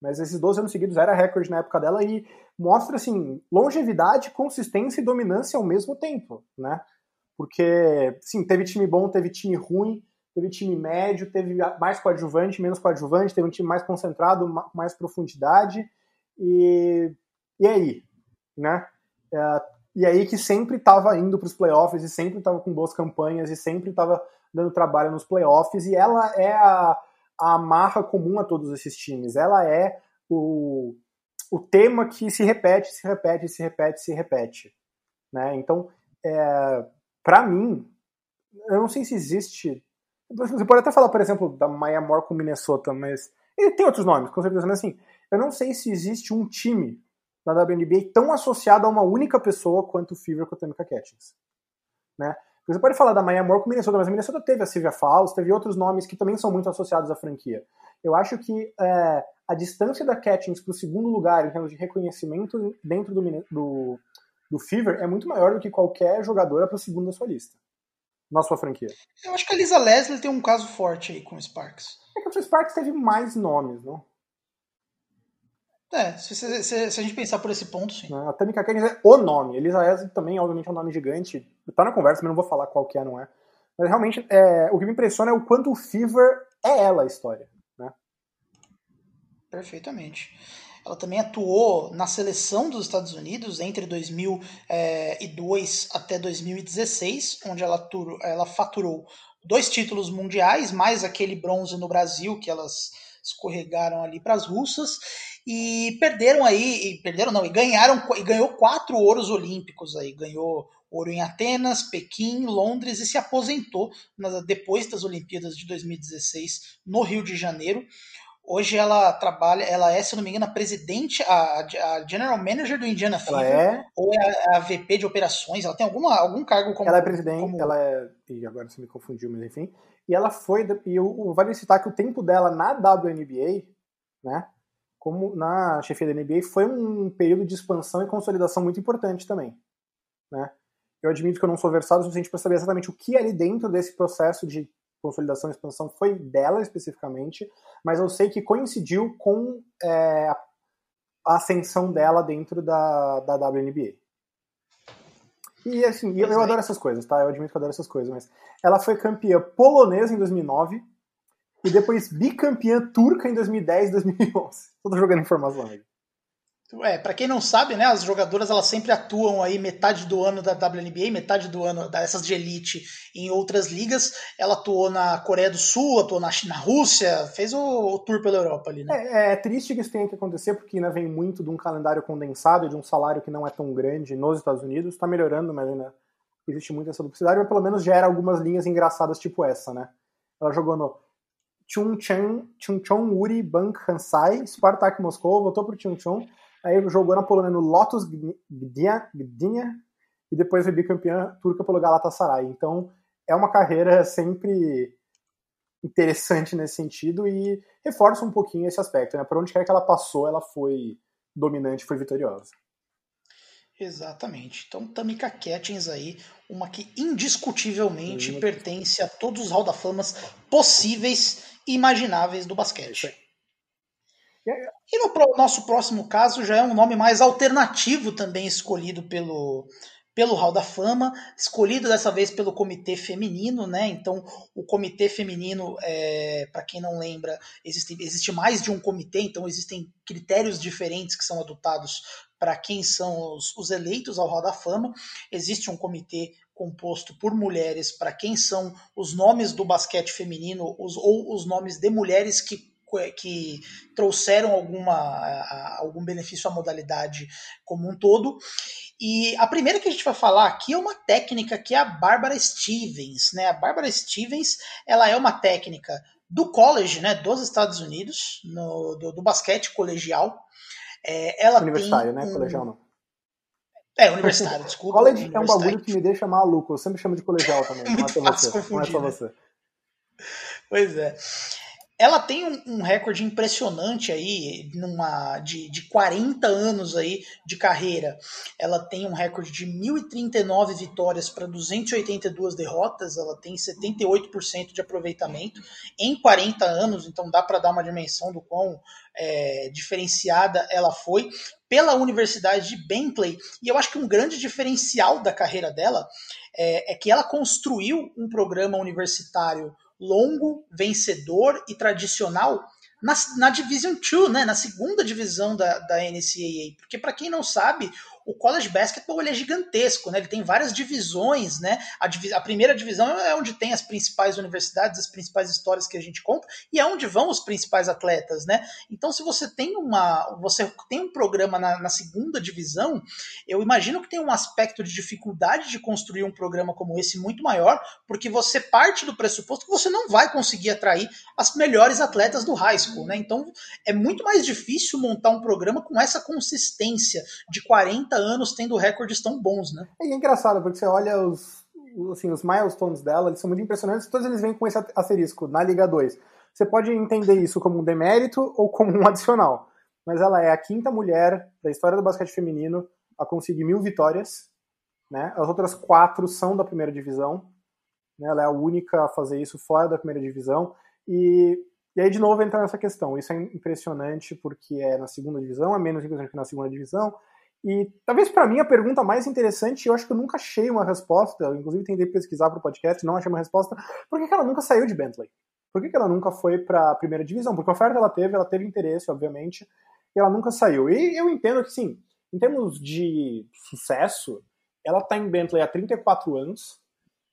mas esses 12 anos seguidos era recorde na época dela e mostra assim longevidade, consistência e dominância ao mesmo tempo, né? Porque, sim, teve time bom, teve time ruim, teve time médio, teve mais coadjuvante, menos coadjuvante, teve um time mais concentrado, ma- mais profundidade e e aí, né? É, e aí que sempre estava indo para os playoffs e sempre estava com boas campanhas e sempre estava dando trabalho nos playoffs e ela é a, a amarra comum a todos esses times. Ela é o, o tema que se repete, se repete, se repete, se repete. Né? Então, é, para mim, eu não sei se existe. Você pode até falar, por exemplo, da Maya Moore com Minnesota, mas. Ele tem outros nomes, com certeza, mas assim, eu não sei se existe um time na WNBA tão associado a uma única pessoa quanto o Fever com a Tamika Catchings. Né? Você pode falar da Maya Moore com Minnesota, mas a Minnesota teve a Sylvia Fowles, teve outros nomes que também são muito associados à franquia. Eu acho que é, a distância da Catchings para o segundo lugar em termos de reconhecimento dentro do, do, do Fever é muito maior do que qualquer jogadora para o segundo da sua lista. Na sua franquia. Eu acho que a Lisa Leslie tem um caso forte aí com o Sparks. É que o Sparks teve mais nomes, não? É, se, se- se- se a gente pensar por esse ponto, sim. A Tamika Catchings é o nome. Elisa Esli também, obviamente, é um nome gigante. Tá na conversa, mas não vou falar qual que é, não é. Mas realmente, é, o que me impressiona é o quanto o Fever é ela a história. Né? Perfeitamente. Ela também atuou na seleção dos Estados Unidos entre 2002 até 2016, onde ela, ela faturou dois títulos mundiais, mais aquele bronze no Brasil que elas escorregaram ali para as russas e perderam aí, e perderam não, e ganharam e ganhou quatro ouros olímpicos aí, ganhou ouro em Atenas, Pequim, Londres e se aposentou depois das Olimpíadas de 2016 no Rio de Janeiro. Hoje ela trabalha, ela é, se eu não me engano, a presidente, a, a General Manager do Indiana Ela Fever, é, ou é a, a VP de operações, ela tem alguma, algum cargo como... ela é presidente, como- ela é. E agora você me confundiu, mas enfim. E ela foi. E o- vale citar que o tempo dela na WNBA, né? Como na chefia da NBA, foi um período de expansão e consolidação muito importante também. Né? Eu admito que eu não sou versado o suficiente para saber exatamente o que ali dentro desse processo de consolidação e expansão foi dela especificamente, mas eu sei que coincidiu com é, a ascensão dela dentro da, da WNBA. E assim, eu, eu é. adoro essas coisas, tá? Eu admito que eu adoro essas coisas, mas ela foi campeã polonesa em 2009 e depois bicampeã turca em 2010 e 2011. Tô jogando informação aí. É, para quem não sabe, né, as jogadoras elas sempre atuam aí metade do ano da WNBA, metade do ano dessas de elite em outras ligas. Ela atuou na Coreia do Sul, atuou na, China- na Rússia, fez o, o tour pela Europa ali, né? É, é triste que isso tenha que acontecer, porque ainda vem muito de um calendário condensado, de um salário que não é tão grande nos Estados Unidos. Tá melhorando, mas ainda existe muito essa duplicidade, mas pelo menos gera algumas linhas engraçadas, tipo essa, né? Ela jogou no Chungcheon Uri Bank Hansai, Spartak Moscou, voltou pro Chungcheon, aí jogou na Polônia no Lotus Gdynia, Gdynia e depois foi bicampeã turca pelo Galatasaray. Então é uma carreira sempre interessante nesse sentido e reforça um pouquinho esse aspecto, né? Por onde quer que ela passou, ela foi dominante, foi vitoriosa. Exatamente. Então, Tamika Catchings aí, uma que indiscutivelmente Hum. pertence a todos os Hall da Famas possíveis imagináveis do basquete. E no nosso próximo caso já é um nome mais alternativo também escolhido pelo pelo Hall da Fama, escolhido dessa vez pelo Comitê Feminino, né? Então, o Comitê Feminino, é, para quem não lembra, existe, existe mais de um comitê, então existem critérios diferentes que são adotados para quem são os, os eleitos ao Hall da Fama. Existe um comitê composto por mulheres para quem são os nomes do basquete feminino os, ou os nomes de mulheres que que trouxeram alguma, algum benefício à modalidade como um todo. E a primeira que a gente vai falar aqui é uma técnica que é a Bárbara Stevens. Né? A Bárbara Stevens ela é uma técnica do college né, dos Estados Unidos, no, do, do basquete colegial. É, ela Universitário, tem né? um- Colegial não. É, universitário, desculpa. College é um bagulho que me deixa maluco. Eu sempre chamo de colegial também. (laughs) Não é só você. Não é só você. Pois é. Ela tem um, um recorde impressionante aí, numa, de, de 40 anos aí de carreira. Ela tem um recorde de 1.039 vitórias para 282 derrotas, ela tem 78% de aproveitamento em 40 anos, então dá para dar uma dimensão do quão é, diferenciada ela foi pela Universidade de Bentley. E eu acho que um grande diferencial da carreira dela é, é que ela construiu um programa universitário longo, vencedor e tradicional na, na Division 2, né, na segunda divisão da, da NCAA. Porque, para quem não sabe, o college basketball ele é gigantesco, né? ele tem várias divisões. Né? A, divi a primeira divisão é onde tem as principais universidades, as principais histórias que a gente conta, e é onde vão os principais atletas. Né? Então, se você tem, uma, você tem um programa na, na segunda divisão, eu imagino que tem um aspecto de dificuldade de construir um programa como esse muito maior, porque você parte do pressuposto que você não vai conseguir atrair as melhores atletas do high school, né? Então é muito mais difícil montar um programa com essa consistência de 40 anos tendo recordes tão bons, né? É engraçado, porque você olha os, assim, os milestones dela, eles são muito impressionantes, todos eles vêm com esse asterisco na Liga 2. Você pode entender isso como um demérito ou como um adicional, mas ela é a quinta mulher da história do basquete feminino a conseguir mil vitórias, né? As outras quatro são da primeira divisão, né? Ela é a única a fazer isso fora da primeira divisão e e aí, de novo, entra nessa questão. Isso é impressionante porque é na segunda divisão, é menos impressionante que na segunda divisão. E talvez para mim a pergunta mais interessante, eu acho que eu nunca achei uma resposta, eu, inclusive tentei pesquisar para o podcast, não achei uma resposta, por que, que ela nunca saiu de Bentley? Por que, que ela nunca foi para a primeira divisão? Porque a oferta ela teve, ela teve interesse, obviamente, e ela nunca saiu. E eu entendo que, sim, em termos de sucesso, ela está em Bentley há 34 anos.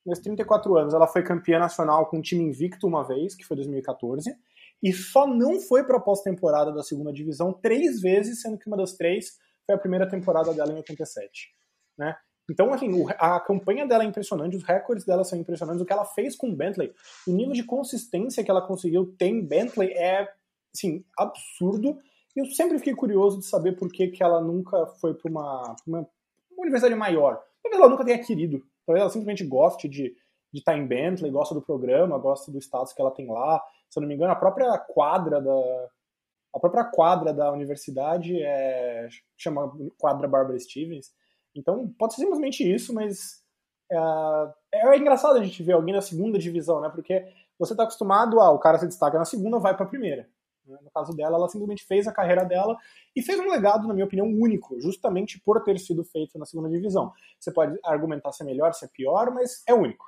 Nesses 34 anos, ela foi campeã nacional com um time invicto uma vez, que foi 2014, e só não foi para a pós-temporada da segunda divisão três vezes, sendo que uma das três foi a primeira temporada dela em 87. Né? Então, assim, a campanha dela é impressionante, os recordes dela são impressionantes, o que ela fez com Bentley, o nível de consistência que ela conseguiu ter em Bentley é assim, absurdo. E eu sempre fiquei curioso de saber por que, que ela nunca foi para uma, uma, universidade maior. Talvez ela nunca tenha querido. Talvez ela simplesmente goste de de estar em Bentley, gosta do programa, gosta do status que ela tem lá. Se eu não me engano, a própria quadra da a própria quadra da universidade é chama quadra Barbara Stevens. Então pode ser simplesmente isso, mas é, é engraçado a gente ver alguém da segunda divisão, né? Porque você está acostumado a o cara se destaca na segunda, vai para a primeira. Né? No caso dela, ela simplesmente fez a carreira dela e fez um legado, na minha opinião, único, justamente por ter sido feito na segunda divisão. Você pode argumentar se é melhor, se é pior, mas é único.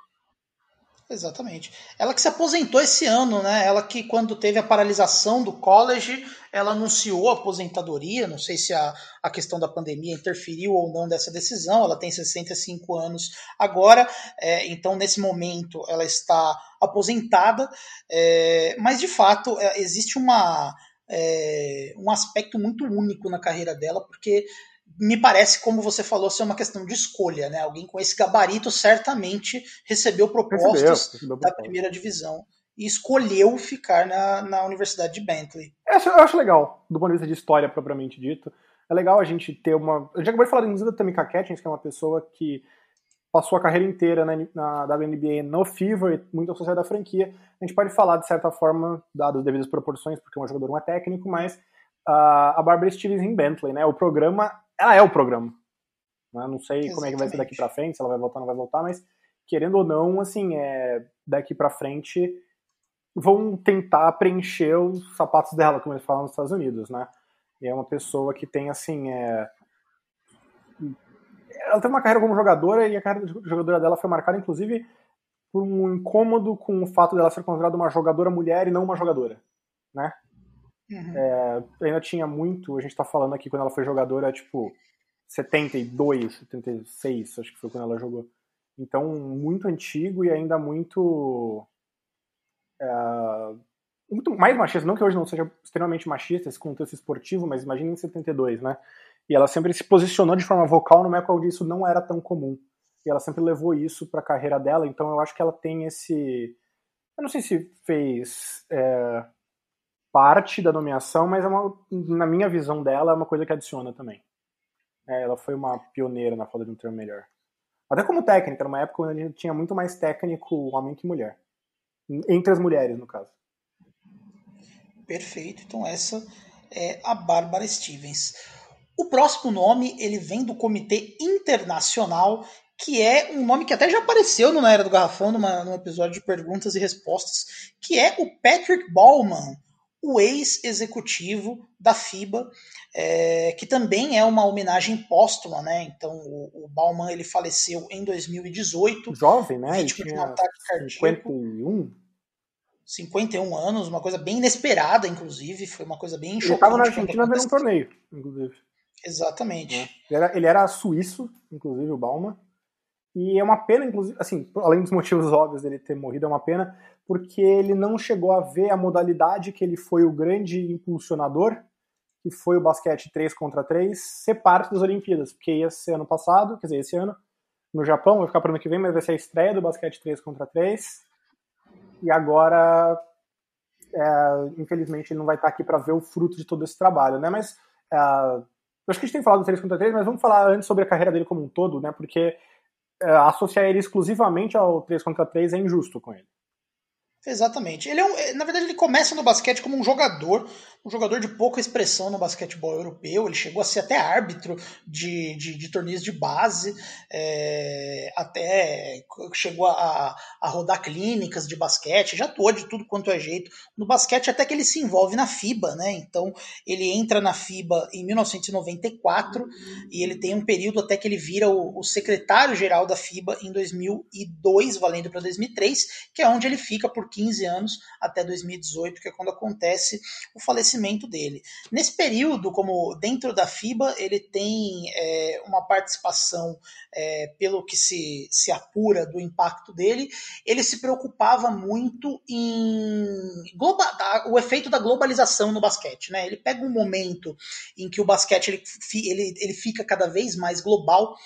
Exatamente. Ela que se aposentou esse ano, né? Ela que, quando teve a paralisação do college, ela anunciou a aposentadoria. Não sei se a, a questão da pandemia interferiu ou não dessa decisão. Ela tem 65 anos agora, é, então nesse momento ela está aposentada. É, mas de fato, é, existe uma, é, um aspecto muito único na carreira dela, porque me parece, como você falou, ser uma questão de escolha, né? Alguém com esse gabarito certamente recebeu propostas recebeu, recebeu da primeira divisão e escolheu ficar na, na Universidade de Bentley. Acho, eu acho legal, do ponto de vista de história propriamente dito. É legal a gente ter uma. Eu já acabei de falar inclusive da Tamika Catchings, que é uma pessoa que passou a carreira inteira na, na WNBA no Fever, muito associada à franquia. A gente pode falar, de certa forma, dadas as devidas proporções, porque um jogador não é técnico, mas uh, a Barbara Stevens em Bentley, né? O programa ela é o programa. Né? Não sei Exatamente. como é que vai ser daqui para frente, se ela vai voltar ou não vai voltar, mas querendo ou não, assim, é, daqui para frente vão tentar preencher os sapatos dela, como eles falam nos Estados Unidos, né? E é uma pessoa que tem, assim, é... ela tem uma carreira como jogadora e a carreira de jogadora dela foi marcada, inclusive, por um incômodo com o fato dela ser considerada uma jogadora mulher e não uma jogadora, né? Uhum. É, ainda tinha muito, a gente tá falando aqui quando ela foi jogadora, tipo, 72, 76, acho que foi quando ela jogou. Então, muito antigo e ainda muito. É, muito mais machista. Não que hoje não seja extremamente machista esse contexto esportivo, mas imagine em 72, né? E ela sempre se posicionou de forma vocal no época onde isso não era tão comum. E ela sempre levou isso para a carreira dela, então eu acho que ela tem esse. Eu não sei se fez. É, parte da nomeação, mas é uma, na minha visão dela é uma coisa que adiciona também. É, ela foi uma pioneira na falta de um termo melhor. Até como técnica, numa época onde a gente tinha muito mais técnico homem que mulher. Entre as mulheres, no caso. Perfeito. Então essa é a Bárbara Stevens. O próximo nome, ele vem do Comitê Internacional, que é um nome que até já apareceu Na Era do Garrafão, numa, num episódio de perguntas e respostas, que é o Patrick Ballman, o ex-executivo da FIBA, é, que também é uma homenagem póstuma, né? Então o, o Bauman ele faleceu em 2018. Jovem, né? Vítima de um ataque cardíaco. 51? 51 anos, uma coisa bem inesperada, inclusive, foi uma coisa bem chocante. Ele estava na Argentina vendo um torneio, inclusive. Exatamente. É. Ele, era, ele era suíço, inclusive, o Bauman. E é uma pena, inclusive, assim, além dos motivos óbvios dele ter morrido, é uma pena, porque ele não chegou a ver a modalidade que ele foi o grande impulsionador, que foi o basquete 3 contra 3, ser parte das Olimpíadas, porque ia ser ano passado, quer dizer, esse ano, no Japão, vai ficar para o ano que vem, mas vai ser a estreia do basquete 3 contra 3, e agora, é, infelizmente, ele não vai estar aqui para ver o fruto de todo esse trabalho, né, mas é, acho que a gente tem falado do 3 contra 3, mas vamos falar antes sobre a carreira dele como um todo, né, porque é, associar ele exclusivamente ao 3 contra 3 é injusto com ele. Exatamente. Ele é um, na verdade, ele começa no basquete como um jogador, um jogador de pouca expressão no basquetebol europeu. Ele chegou a ser até árbitro de, de, de torneios de base, é, até chegou a, a rodar clínicas de basquete, já atuou de tudo quanto é jeito no basquete, até que ele se envolve na FIBA, né? Então ele entra na FIBA em 1994 e ele tem um período até que ele vira o, o secretário-geral da FIBA em 2002, valendo para 2003, que é onde ele fica por 15 anos até 2018, que é quando acontece o falecimento dele. Nesse período, como dentro da FIBA, ele tem é, uma participação, é, pelo que se, se apura do impacto dele, ele se preocupava muito em o efeito da globalização no basquete. Né? Ele pega um momento em que o basquete ele, ele, ele fica cada vez mais global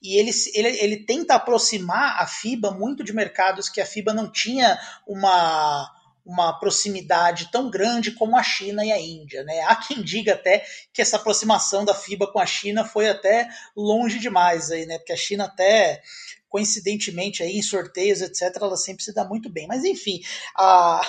e ele, ele, ele tenta aproximar a FIBA muito de mercados que a FIBA não tinha uma uma proximidade tão grande como a China e a Índia. Né? Há quem diga até que essa aproximação da FIBA com a China foi até longe demais, aí, né? porque a China até coincidentemente aí em sorteios, etc., ela sempre se dá muito bem. Mas enfim, a,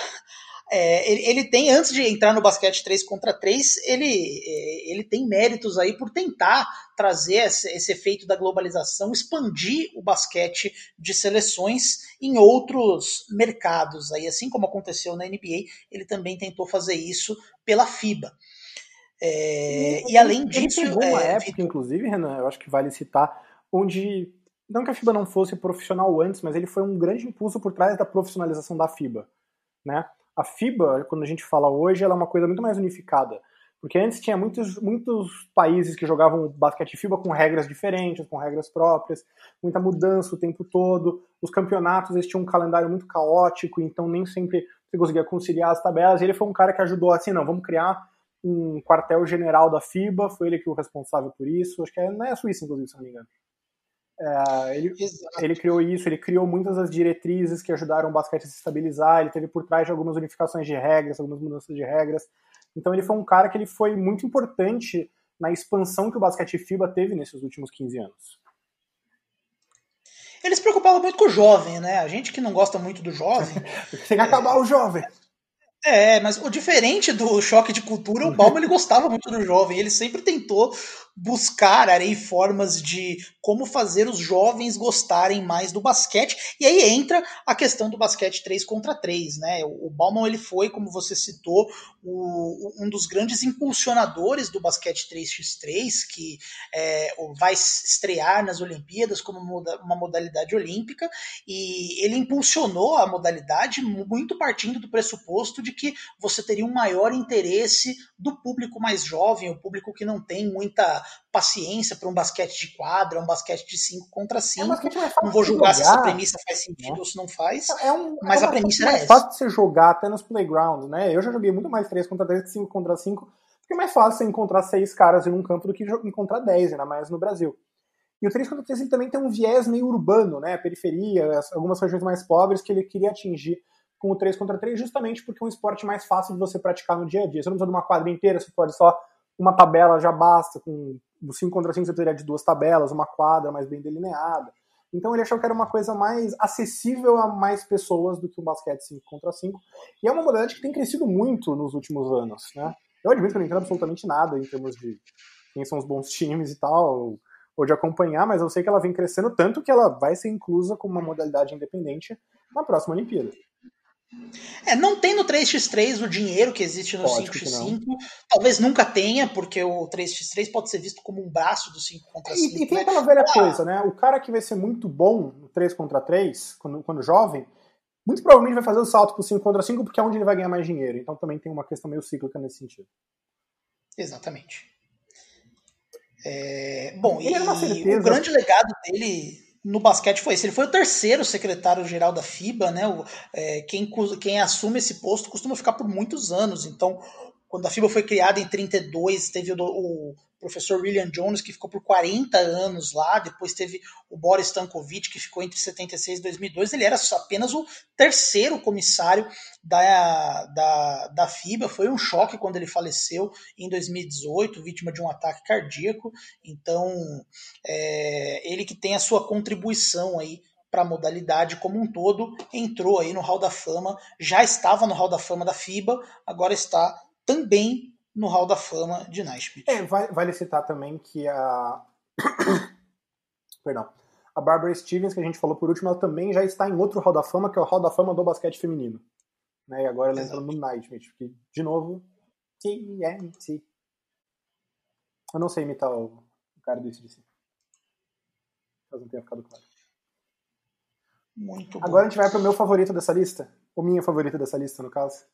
é, ele, ele, tem, antes de entrar no basquete 3 contra 3, ele, é, ele tem méritos aí por tentar trazer esse, esse, efeito da globalização, expandir o basquete de seleções em outros mercados. Aí, assim como aconteceu na NBA, ele também tentou fazer isso pela FIBA. É, e, e, além disso. Ele uma é, época, inclusive, Renan, eu acho que vale citar, onde. Não que a FIBA não fosse profissional antes, mas ele foi um grande impulso por trás da profissionalização da FIBA. Né? A FIBA, quando a gente fala hoje, ela é uma coisa muito mais unificada. Porque antes tinha muitos, muitos países que jogavam basquete FIBA com regras diferentes, com regras próprias, muita mudança o tempo todo. Os campeonatos eles tinham um calendário muito caótico, então nem sempre você conseguia conciliar as tabelas. E ele foi um cara que ajudou assim, não, vamos criar um quartel-general da FIBA, foi ele que o responsável por isso. Acho que é, não é Suíça, inclusive, se não me engano. É, ele, ele, criou isso, ele criou muitas das diretrizes que ajudaram o basquete a se estabilizar, ele teve por trás de algumas unificações de regras, algumas mudanças de regras. Então ele foi um cara que ele foi muito importante na expansão que o basquete FIBA teve nesses últimos 15 anos. Ele se preocupava muito com o jovem, né? A gente que não gosta muito do jovem. (laughs) Tem que acabar o jovem. (laughs) É, mas o diferente do choque de cultura, o Bauman ele gostava muito do jovem. Ele sempre tentou buscar aí formas de como fazer os jovens gostarem mais do basquete. E aí entra a questão do basquete 3 contra 3, né? O Bauman ele foi, como você citou, o, um dos grandes impulsionadores do basquete 3x3, que é, vai estrear nas Olimpíadas como uma modalidade olímpica, e ele impulsionou a modalidade muito partindo do pressuposto de que você teria um maior interesse do público mais jovem, o público que não tem muita paciência para um basquete de quadra, um basquete de 5 contra 5. É não vou julgar se essa premissa faz sentido né? ou se não faz, é um, mas é a premissa é essa. É fácil de você jogar até nos playgrounds, né? Eu já joguei muito mais 3 contra 3 que 5 contra 5, porque é mais fácil você encontrar 6 caras em um campo do que encontrar 10, ainda mais no Brasil. E o 3 contra 3 ele também tem um viés meio urbano, né? Periferia, algumas regiões mais pobres que ele queria atingir com o 3 contra 3, justamente porque é um esporte mais fácil de você praticar no dia a dia. Você não precisa de uma quadra inteira, você pode só uma tabela já basta, com o 5 contra 5 você teria de duas tabelas, uma quadra mais bem delineada. Então ele achou que era uma coisa mais acessível a mais pessoas do que o basquete 5 contra 5. E é uma modalidade que tem crescido muito nos últimos anos, né? Eu admito que eu não entendo absolutamente nada em termos de quem são os bons times e tal, ou de acompanhar, mas eu sei que ela vem crescendo tanto que ela vai ser inclusa como uma modalidade independente na próxima Olimpíada. É, não tem no 3x3 o dinheiro que existe no 5x5. Talvez nunca tenha, porque o 3x3 pode ser visto como um braço do 5 contra 5. E, e tem né? aquela velha ah. coisa, né? O cara que vai ser muito bom no 3 contra 3, quando, quando jovem, muito provavelmente vai fazer o salto pro 5 contra 5, porque é onde ele vai ganhar mais dinheiro. Então também tem uma questão meio cíclica nesse sentido. Exatamente. É, bom, e o grande legado dele no basquete foi esse. Ele foi o terceiro secretário-geral da FIBA, né? O, é, quem, quem assume esse posto costuma ficar por muitos anos. Então, quando a FIBA foi criada em 32, teve o, o professor William Jones, que ficou por 40 anos lá, depois teve o Boris Stankovic, que ficou entre 76 e 2002, ele era apenas o terceiro comissário da, da, da FIBA, foi um choque quando ele faleceu em 2018, vítima de um ataque cardíaco, então é, ele que tem a sua contribuição aí para a modalidade como um todo, entrou aí no Hall da Fama, já estava no Hall da Fama da FIBA, agora está também no Hall da Fama de Naismith. É, vale citar também que a. (coughs) Perdão. A Barbara Stevens, que a gente falou por último, ela também já está em outro Hall da Fama, que é o Hall da Fama do basquete feminino. Né? E agora ela entra no Naismith, que, de novo, TNT. Eu não sei imitar o, cara do ICDC. Caso não tenha ficado claro. Muito Agora a gente vai para o meu favorito dessa lista. Ou minha favorita dessa lista, no caso.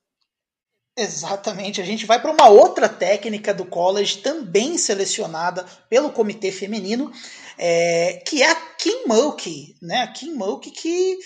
Exatamente. A gente vai para uma outra técnica do college, também selecionada pelo comitê feminino, é, que é a Kim Mulkey. Né? A Kim Mulkey que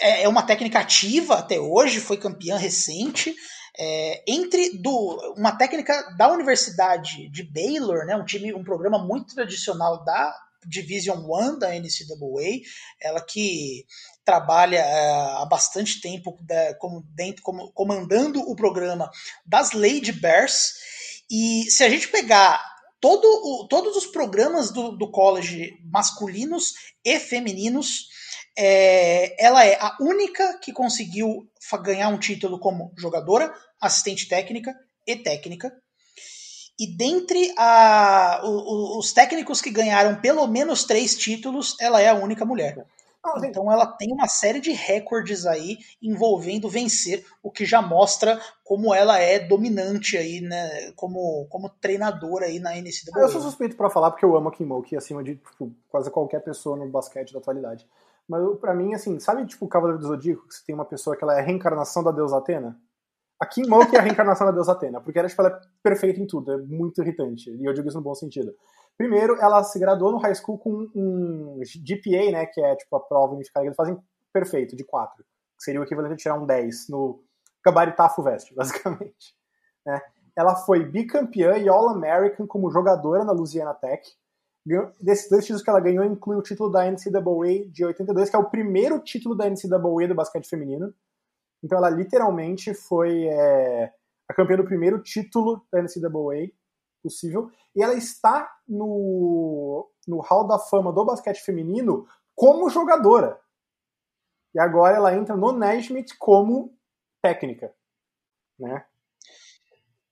é, é uma técnica ativa até hoje, foi campeã recente. É, entre do, uma técnica da Universidade de Baylor, né, um time, um programa muito tradicional da, Division One da NCAA, ela que trabalha é, há bastante tempo é, como, dentro, como, comandando o programa das Lady Bears. E se a gente pegar todo o, todos os programas do, do college masculinos e femininos, é, ela é a única que conseguiu ganhar um título como jogadora, assistente técnica e técnica. E dentre a, o, os técnicos que ganharam pelo menos três títulos, ela é a única mulher. Então ela tem uma série de recordes aí envolvendo vencer, o que já mostra como ela é dominante aí, né, como, como treinadora aí na NCAA. Eu sou suspeito para falar porque eu amo a Kim Mulkey acima de tipo, quase qualquer pessoa no basquete da atualidade. Mas para mim, assim, sabe tipo o Cavaleiro do Zodíaco, que você tem uma pessoa que ela é a reencarnação da deusa Atena? A Kim Mulkey é a reencarnação da deusa Atena, porque ela, tipo, ela é perfeita em tudo, é muito irritante, e eu digo isso no bom sentido. Primeiro, ela se graduou no high school com um GPA, né, que é tipo a prova unificada que eles fazem perfeito, de 4, que seria o equivalente a tirar um 10 no gabaritar FUVEST, (laughs) basicamente. Né? Ela foi bicampeã e All-American como jogadora na Louisiana Tech. Desses dois títulos que ela ganhou, inclui o título da NCAA de 82, que é o primeiro título da NCAA do basquete feminino. Então ela literalmente foi é, a campeã do primeiro título da NCAA possível. E ela está no, no Hall da Fama do basquete feminino como jogadora. E agora ela entra no Naismith como técnica. Né?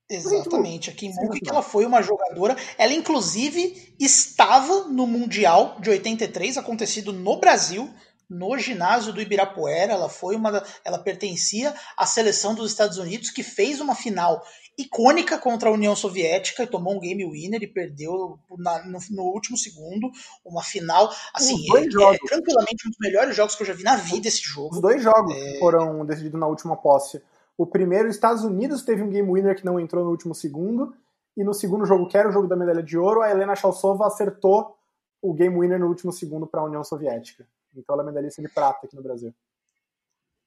Exatamente, aqui em que ela foi uma jogadora. Ela, inclusive, estava no Mundial de 83, acontecido no Brasil, no ginásio do Ibirapuera. Ela foi uma. Ela pertencia à seleção dos Estados Unidos que fez uma final icônica contra a União Soviética e tomou um game winner e perdeu na, no, no, último segundo uma final assim é, é, tranquilamente um dos melhores jogos que eu já vi na vida esse jogo os dois jogos é... foram decididos na última posse o primeiro os Estados Unidos teve um game winner que não entrou no último segundo e no segundo jogo que era o jogo da medalha de ouro a Helena Chalsova acertou o game winner no último segundo para a União Soviética então ela é medalhista de prata aqui no Brasil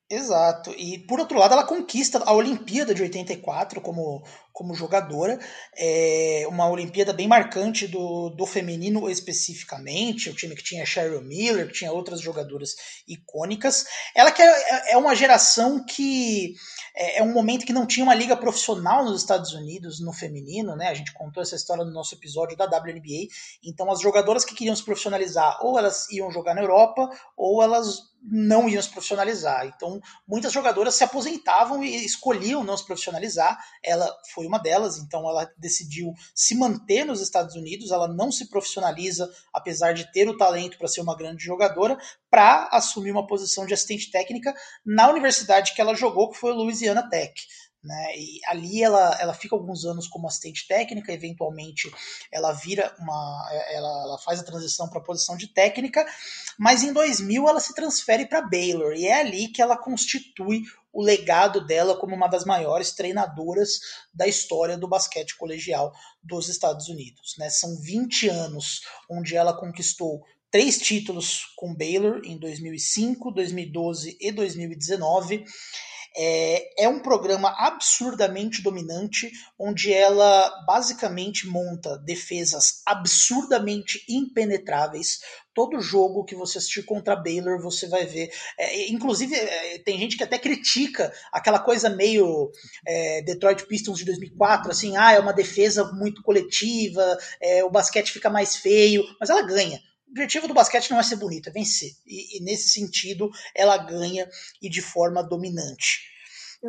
Exato. E por outro lado, ela conquista a Olimpíada de 84 como, como jogadora. É uma Olimpíada bem marcante do, do feminino especificamente. O time que tinha Cheryl Miller, que tinha outras jogadoras icônicas. Ela que é, é uma geração que é, é um momento que não tinha uma liga profissional nos Estados Unidos no feminino, né? A gente contou essa história no nosso episódio da WNBA. Então as jogadoras que queriam se profissionalizar, ou elas iam jogar na Europa, ou elas não iam se profissionalizar. Então, muitas jogadoras se aposentavam e escolhiam não se profissionalizar. Ela foi uma delas, então ela decidiu se manter nos Estados Unidos. Ela não se profissionaliza, apesar de ter o talento para ser uma grande jogadora, para assumir uma posição de assistente técnica na universidade que ela jogou, que foi a Louisiana Tech. Né? E ali ela, ela fica alguns anos como assistente técnica, eventualmente ela vira uma. Ela, ela faz a transição para a posição de técnica, mas em 2000 ela se transfere para Baylor, e é ali que ela constitui o legado dela como uma das maiores treinadoras da história do basquete colegial dos Estados Unidos. Né? São 20 anos onde ela conquistou três títulos com Baylor em 2005, 2012 e 2019. É, é um programa absurdamente dominante, onde ela basicamente monta defesas absurdamente impenetráveis. Todo jogo que você assistir contra Baylor, você vai ver. É, inclusive, é, tem gente que até critica aquela coisa meio é, Detroit Pistons de 2004, assim, ah, é uma defesa muito coletiva, é, o basquete fica mais feio, mas ela ganha. O objetivo do basquete não é ser bonito, é vencer. E, e nesse sentido, ela ganha e de forma dominante.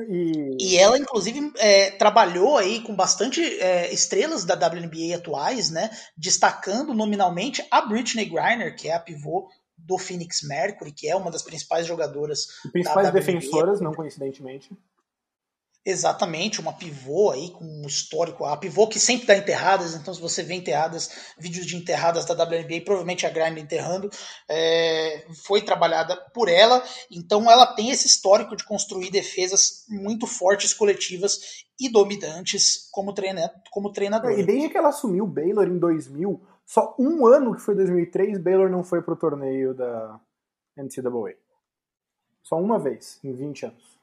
E... e ela, inclusive, é, trabalhou aí com bastante é, estrelas da WNBA atuais, né? Destacando nominalmente a Britney Griner, que é a pivô do Phoenix Mercury, que é uma das principais jogadoras. Principais defensoras, não coincidentemente. Exatamente, uma pivô aí com um histórico. A pivô que sempre dá enterradas, então se você vê enterradas, vídeos de enterradas da WNBA, provavelmente a Grind enterrando, é, foi trabalhada por ela. Então ela tem esse histórico de construir defesas muito fortes, coletivas e dominantes como, treina, como treinador. E desde que ela assumiu o Baylor em 2000, só um ano que foi 2003, Baylor não foi pro torneio da NCAA. Só uma vez em 20 anos.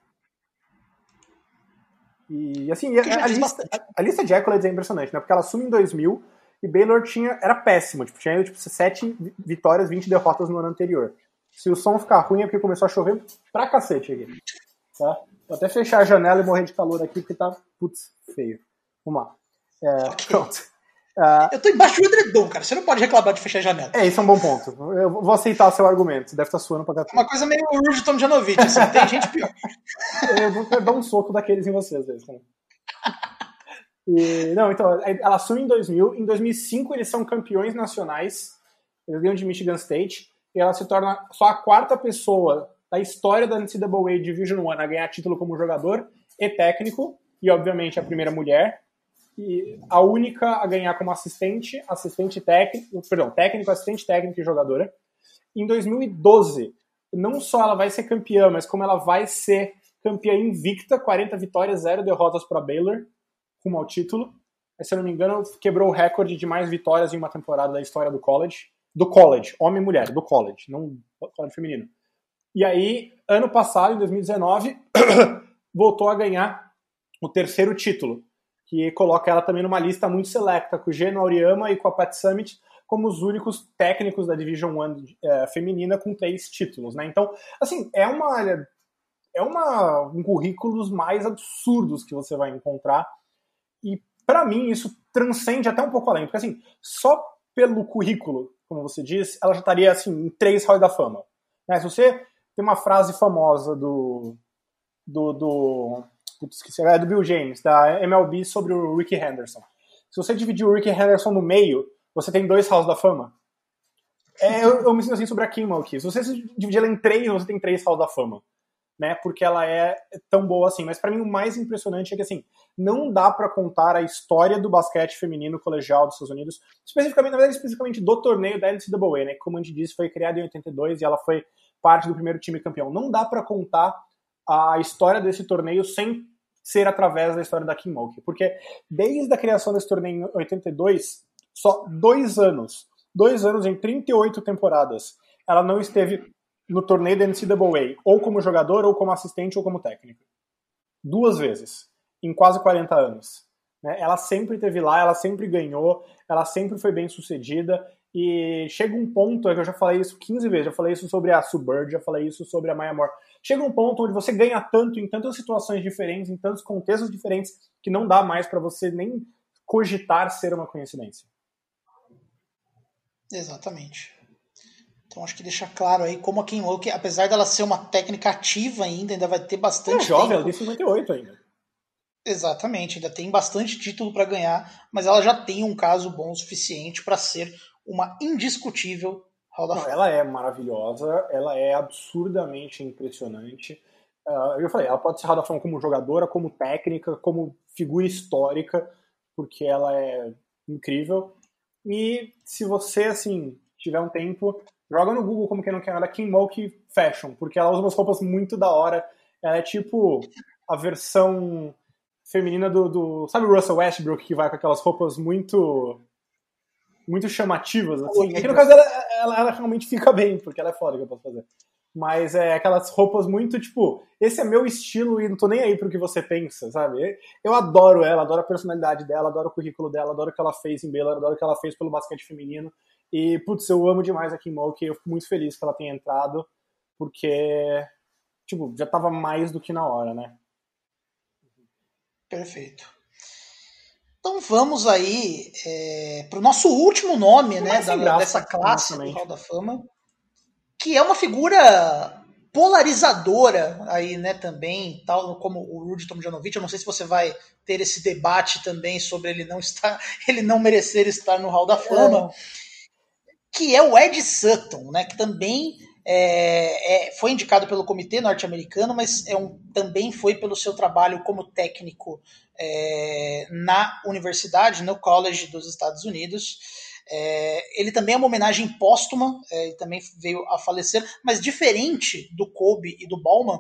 E assim, a, a, lista, a, lista, de accolades é impressionante, né? Porque ela assume em 2000 e Baylor tinha, era péssimo, tipo, tinha tipo, 7 vitórias, 20 derrotas no ano anterior. Se o som ficar ruim é porque começou a chover pra cacete aqui. Tá? Vou até fechar a janela e morrer de calor aqui porque tá, putz, feio. Vamos lá. É, Ok. Pronto. Ah, Eu tô embaixo do edredom, cara. Você não pode reclamar de fechar a janela. é, isso é um bom ponto. Eu vou aceitar seu argumento. Você deve estar suando pra cacete. Uma coisa meio Rudy Tomjanovic, assim. Tem gente pior. (laughs) Eu vou dar um soco daqueles em você, às vezes. Né? E, não, então, ela assume em 2000. Em 2005, eles são campeões nacionais. Eles ganham de Michigan State. E ela se torna só a quarta pessoa da história da NCAA Division One a ganhar título como jogador e técnico. E, obviamente, a primeira mulher. A única a ganhar como assistente, assistente técnico, perdão, técnico, assistente técnico e jogadora. Em 2012, não só ela vai ser campeã, mas como ela vai ser campeã invicta, 40 vitórias, 0 derrotas para Baylor, rumo ao título. Mas, se eu não me engano, quebrou o recorde de mais vitórias em uma temporada da história do college. Do college, homem e mulher, do college, não do college feminino. E aí, ano passado, em 2019, (coughs) voltou a ganhar o terceiro título, que coloca ela também numa lista muito selecta, com o Geno Auriama e com a Pat Summit como os únicos técnicos da Division One eh, feminina com três títulos, né? Então, assim, é uma é uma, um currículo dos mais absurdos que você vai encontrar. E para mim isso transcende até um pouco além, porque assim, só pelo currículo, como você diz, ela já estaria assim em três Hall da Fama. Né? Se você tem uma frase famosa do do, do putz, esqueci, é do Bill James, da MLB sobre o Ricky Henderson. Se você dividir o Ricky Henderson no meio, você tem dois Halls da Fama. É, eu, eu me sinto assim sobre a Kim Mulkey. Se você dividir ela em três, você tem três Halls da Fama. Né, porque ela é tão boa assim. Mas para mim o mais impressionante é que assim, não dá para contar a história do basquete feminino colegial dos Estados Unidos, especificamente, na verdade, especificamente do torneio da NCAA, né, que como a gente disse, foi criada em 82 e ela foi parte do primeiro time campeão. Não dá para contar a história desse torneio sem ser através da história da Kim Mulkey, porque desde a criação desse torneio em 82, só dois anos, dois anos em 38 temporadas, ela não esteve no torneio da NCAA, ou como jogador, ou como assistente, ou como técnico. Duas vezes, em quase 40 anos. né? Ela sempre esteve lá, ela sempre ganhou, ela sempre foi bem sucedida, e chega um ponto, é que eu já falei isso 15 vezes, já falei isso sobre a Subird, já falei isso sobre a Maya Moore. Chega um ponto onde você ganha tanto em tantas situações diferentes, em tantos contextos diferentes, que não dá mais para você nem cogitar ser uma coincidência. Exatamente. Então acho que deixa claro aí como a Kim Mulkey, apesar dela ser uma técnica ativa ainda, ainda vai ter É bastante jovem, ela tem 58 ainda. Exatamente, ainda tem bastante título para ganhar, mas ela já tem um caso bom o suficiente para ser uma indiscutível Hall da Não, Fama. ela é maravilhosa, ela é absurdamente impressionante. Ah, eu falei, ela pode ser Hall da Fama como jogadora, como técnica, como figura histórica, porque ela é incrível. E se você, assim, tiver um tempo, joga no Google como quem não quer nada, Kim Mulkey Fashion, porque ela usa umas roupas muito da hora. Ela é tipo a versão feminina do, do sabe o Russell Westbrook que vai com aquelas roupas muito muito chamativas assim. Aqui no caso dela, ela, ela realmente fica bem, porque ela é foda que eu posso fazer. Mas é aquelas roupas muito tipo, esse é meu estilo e não tô nem aí pro que você pensa, sabe? Eu adoro ela, adoro a personalidade dela, adoro o currículo dela, adoro o que ela fez em Baylor, adoro o que ela fez pelo basquete feminino. E, putz, eu amo demais a Kim Mulkey, eu fico muito feliz que ela tenha entrado, porque, tipo, já tava mais do que na hora, né? Perfeito. Então vamos aí é, para o nosso último nome né, da- graça, dessa classe do. Hall da Fama, que é uma figura polarizadora aí, né, também, tal como o Rudy Tomjanovic. Eu não sei se você vai ter esse debate também sobre ele não estar, (laughs) ele não merecer estar no Hall da Fama, que é o Ed Sutton, né, que também é, é, foi indicado pelo comitê norte-americano, mas é um, também foi pelo seu trabalho como técnico é, na universidade, no college dos Estados Unidos. É, ele também é uma homenagem póstuma, é, ele também veio a falecer, mas diferente do Kobe e do Ballman,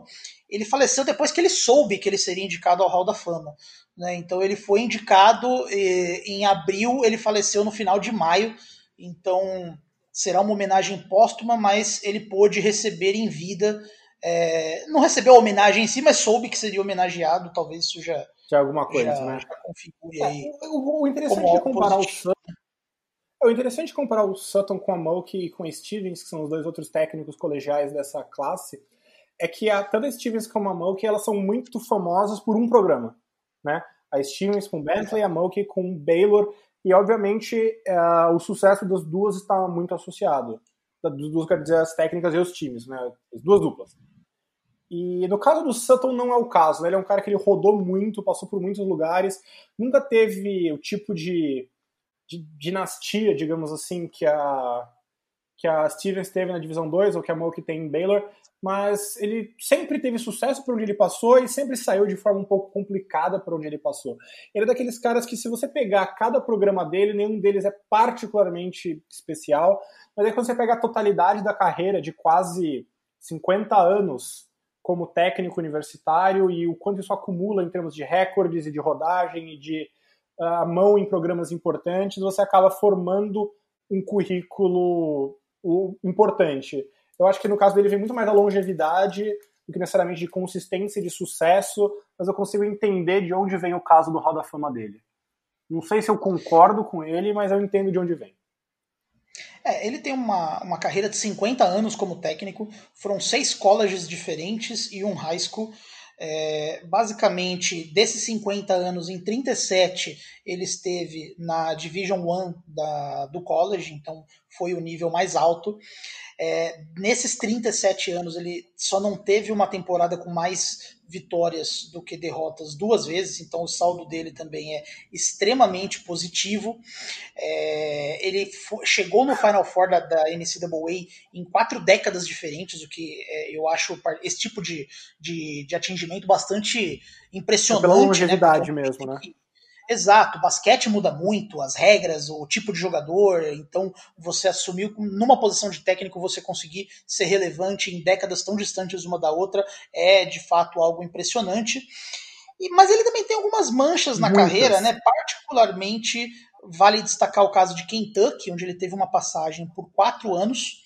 ele faleceu depois que ele soube que ele seria indicado ao Hall da Fama. Né? Então ele foi indicado em abril, ele faleceu no final de maio, então será uma homenagem póstuma, mas ele pôde receber em vida. é, não recebeu a homenagem em si, mas soube que seria homenageado, talvez isso já, Já é alguma coisa, já, né? já configure aí. É, o, o interessante é comparar o positivo. Sutton O interessante de comparar o Sutton com a Mulkey e com a Stevens, que são os dois outros técnicos colegiais dessa classe, é que a, tanto a Stevens como a Mulkey elas são muito famosas por um programa, né? A Stevens com Bentley, a Mulkey com Baylor, e obviamente uh, o sucesso das duas está muito associado. Das duas, quer dizer, as técnicas e os times, né? As duas duplas. E no caso do Sutton não é o caso, né? Ele é um cara que ele rodou muito, passou por muitos lugares, nunca teve o tipo de, de dinastia, digamos assim, que a que a Stevens teve na divisão 2 ou que a Mulkey tem em Baylor, mas ele sempre teve sucesso por onde ele passou e sempre saiu de forma um pouco complicada por onde ele passou. Ele é daqueles caras que se você pegar cada programa dele, nenhum deles é particularmente especial, mas aí quando você pega a totalidade da carreira de quase 50 anos como técnico universitário e o quanto isso acumula em termos de recordes e de rodagem e de uh, mão em programas importantes, você acaba formando um currículo importante. Eu acho que no caso dele vem muito mais da longevidade do que necessariamente de consistência e de sucesso, mas eu consigo entender de onde vem o caso do Hall da Fama dele. Não sei se eu concordo com ele, mas eu entendo de onde vem. É, ele tem uma, uma carreira de 50 anos como técnico, foram seis colleges diferentes e um high school. É, basicamente, desses 50 anos, em 37 ele esteve na Division One da, do college, então foi o nível mais alto. É, nesses 37 anos, ele só não teve uma temporada com mais vitórias do que derrotas duas vezes, então o saldo dele também é extremamente positivo. É, ele chegou no Final Four da, da NCAA em quatro décadas diferentes, o que é, eu acho esse tipo de, de, de atingimento bastante impressionante. É pela longevidade né? mesmo, né? Exato, o basquete muda muito, as regras, o tipo de jogador, então você assumiu numa posição de técnico você conseguir ser relevante em décadas tão distantes uma da outra é de fato algo impressionante. E, mas ele também tem algumas manchas na Muitas. carreira, né? Particularmente vale destacar o caso de Kentucky, onde ele teve uma passagem por quatro anos.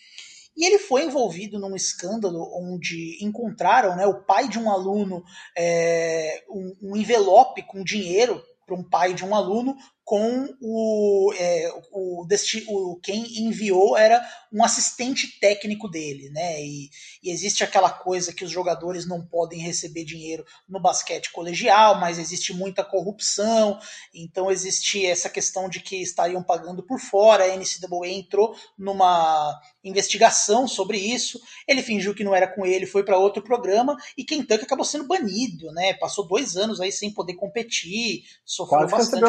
E ele foi envolvido num escândalo onde encontraram né, o pai de um aluno é, um, um envelope com dinheiro para um pai de um aluno com o, é, o, o, quem enviou era um assistente técnico dele, né? E, e, existe aquela coisa que os jogadores não podem receber dinheiro no basquete colegial, mas existe muita corrupção, então existe essa questão de que estariam pagando por fora. A NCAA entrou numa investigação sobre isso. Ele fingiu que não era com ele, foi para outro programa e Kentucky acabou sendo banido, né? Passou dois anos aí sem poder competir, sofreu Quase bastante.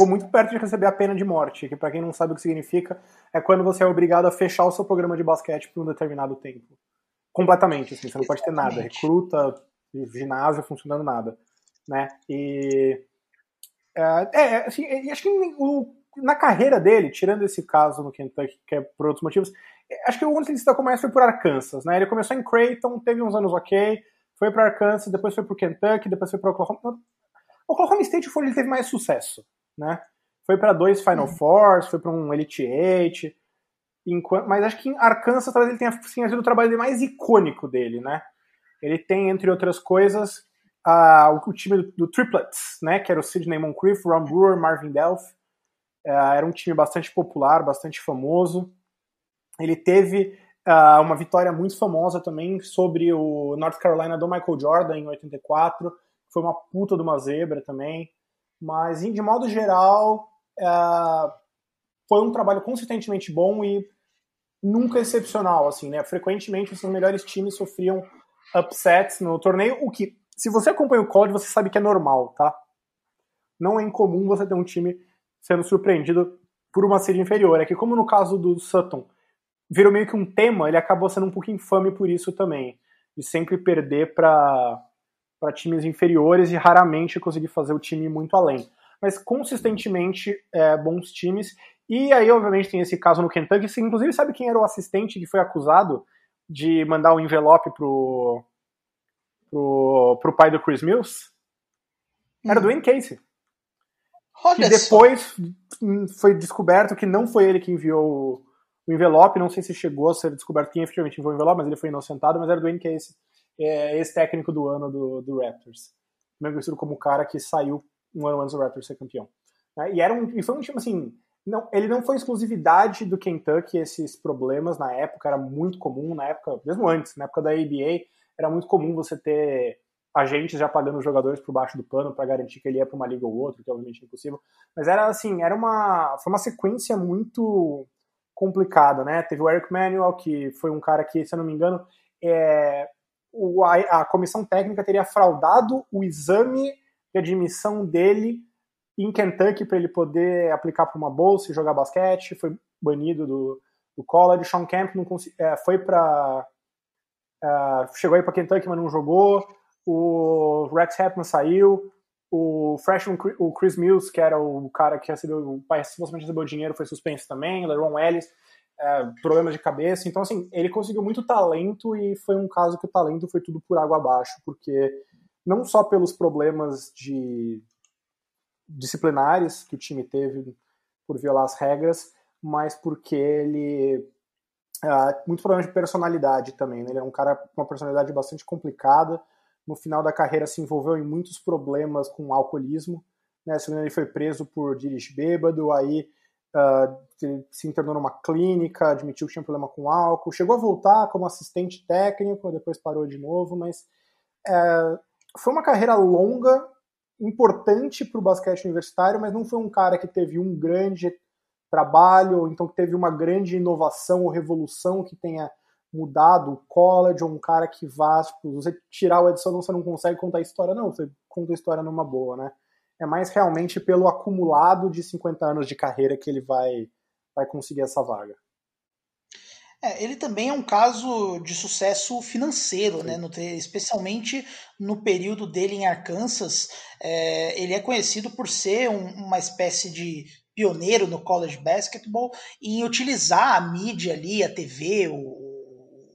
Chegou muito perto de receber a pena de morte, que para quem não sabe o que significa, é quando você é obrigado a fechar o seu programa de basquete por um determinado tempo. Completamente, assim, você não pode ter nada, recruta, ginásio funcionando nada, né? E é, é assim, acho que o, na carreira dele, tirando esse caso no Kentucky, que é por outros motivos, acho que o único que ele destacou mais foi por Arkansas, né? Ele começou em Creighton, teve uns anos ok, foi para Arkansas, depois foi para Kentucky, depois foi para Oklahoma. Oklahoma State foi onde ele teve mais sucesso né? Foi para dois Final uhum. Fours, foi para um Elite Eight, enquanto, mas acho que em Arkansas talvez ele tenha assim, sido o trabalho mais icônico dele, né? Ele tem, entre outras coisas, uh, o, o, time do, do, Triplets, né? Que era o Sidney Moncrief, Ron Brewer, Marvin Delph. Uh, era um time bastante popular, bastante famoso. Ele teve uh, uma vitória muito famosa também sobre o North Carolina do Michael Jordan em 84. Foi uma puta de uma zebra também. Mas, de modo geral, é, foi um trabalho consistentemente bom e nunca excepcional, assim, né? Frequentemente, os melhores times sofriam upsets no torneio, o que, se você acompanha o college, você sabe que é normal, tá? Não é incomum você ter um time sendo surpreendido por uma série inferior. É que, como no caso do Sutton, virou meio que um tema, ele acabou sendo um pouco infame por isso também. De sempre perder para para times inferiores e raramente conseguir fazer o time muito além. Mas consistentemente é, bons times. E aí, obviamente, tem esse caso no Kentucky. Você, inclusive, sabe quem era o assistente que foi acusado de mandar o um envelope pro, pro, pro pai do Chris Mills? Era hum. Dwayne Casey. Olha e depois só. foi descoberto que não foi ele que enviou o envelope. Não sei se chegou a ser descoberto quem efetivamente enviou o envelope, mas ele foi inocentado. Mas era Dwayne Casey é, ex-técnico do ano do, do Raptors. Também conhecido como o cara que saiu um ano antes do Raptors ser campeão. Né? E, era um, e foi um time, assim, não, ele não foi exclusividade do Kentucky, esses problemas na época, era muito comum, na época, mesmo antes, na época da ABA, era muito comum você ter agentes já pagando os jogadores por baixo do pano para garantir que ele ia para uma liga ou outra, que obviamente é impossível. Mas era assim, era uma, foi uma sequência muito complicada, né? Teve o Eric Manuel, que foi um cara que, se eu não me engano, é, o, a, a comissão técnica teria fraudado o exame de admissão dele em Kentucky para ele poder aplicar para uma bolsa e jogar basquete, foi banido do, do college. Sean Kemp não é, foi para é, chegou aí para Kentucky, mas não jogou. O Rex Hepman saiu. O freshman, o Chris Mills, que era o cara que recebeu, o pai supostamente recebeu dinheiro, foi suspenso também. LeRon Ellis, é, problemas de cabeça. Então, assim, ele conseguiu muito talento e foi um caso que o talento foi tudo por água abaixo, porque não só pelos problemas de disciplinares que o time teve por violar as regras, mas porque ele uh, muito problema de personalidade também. Né? Ele é um cara com uma personalidade bastante complicada. No final da carreira se envolveu em muitos problemas com alcoolismo. Né? Se ele foi preso por dirigir bêbado, aí uh, se internou numa clínica, admitiu que tinha problema com álcool, chegou a voltar como assistente técnico, depois parou de novo, mas uh, foi uma carreira longa importante para o basquete universitário, mas não foi um cara que teve um grande trabalho, ou então que teve uma grande inovação ou revolução que tenha mudado o college, ou um cara que vá, tipo, você tirar o Edson, você não consegue contar a história, não, você conta a história numa boa, né? É mais realmente pelo acumulado de 50 anos de carreira que ele vai, vai conseguir essa vaga. É, ele também é um caso de sucesso financeiro, né? No, especialmente no período dele em Arkansas. É, ele é conhecido por ser um, uma espécie de pioneiro no college basketball e utilizar a mídia ali, a TV, o,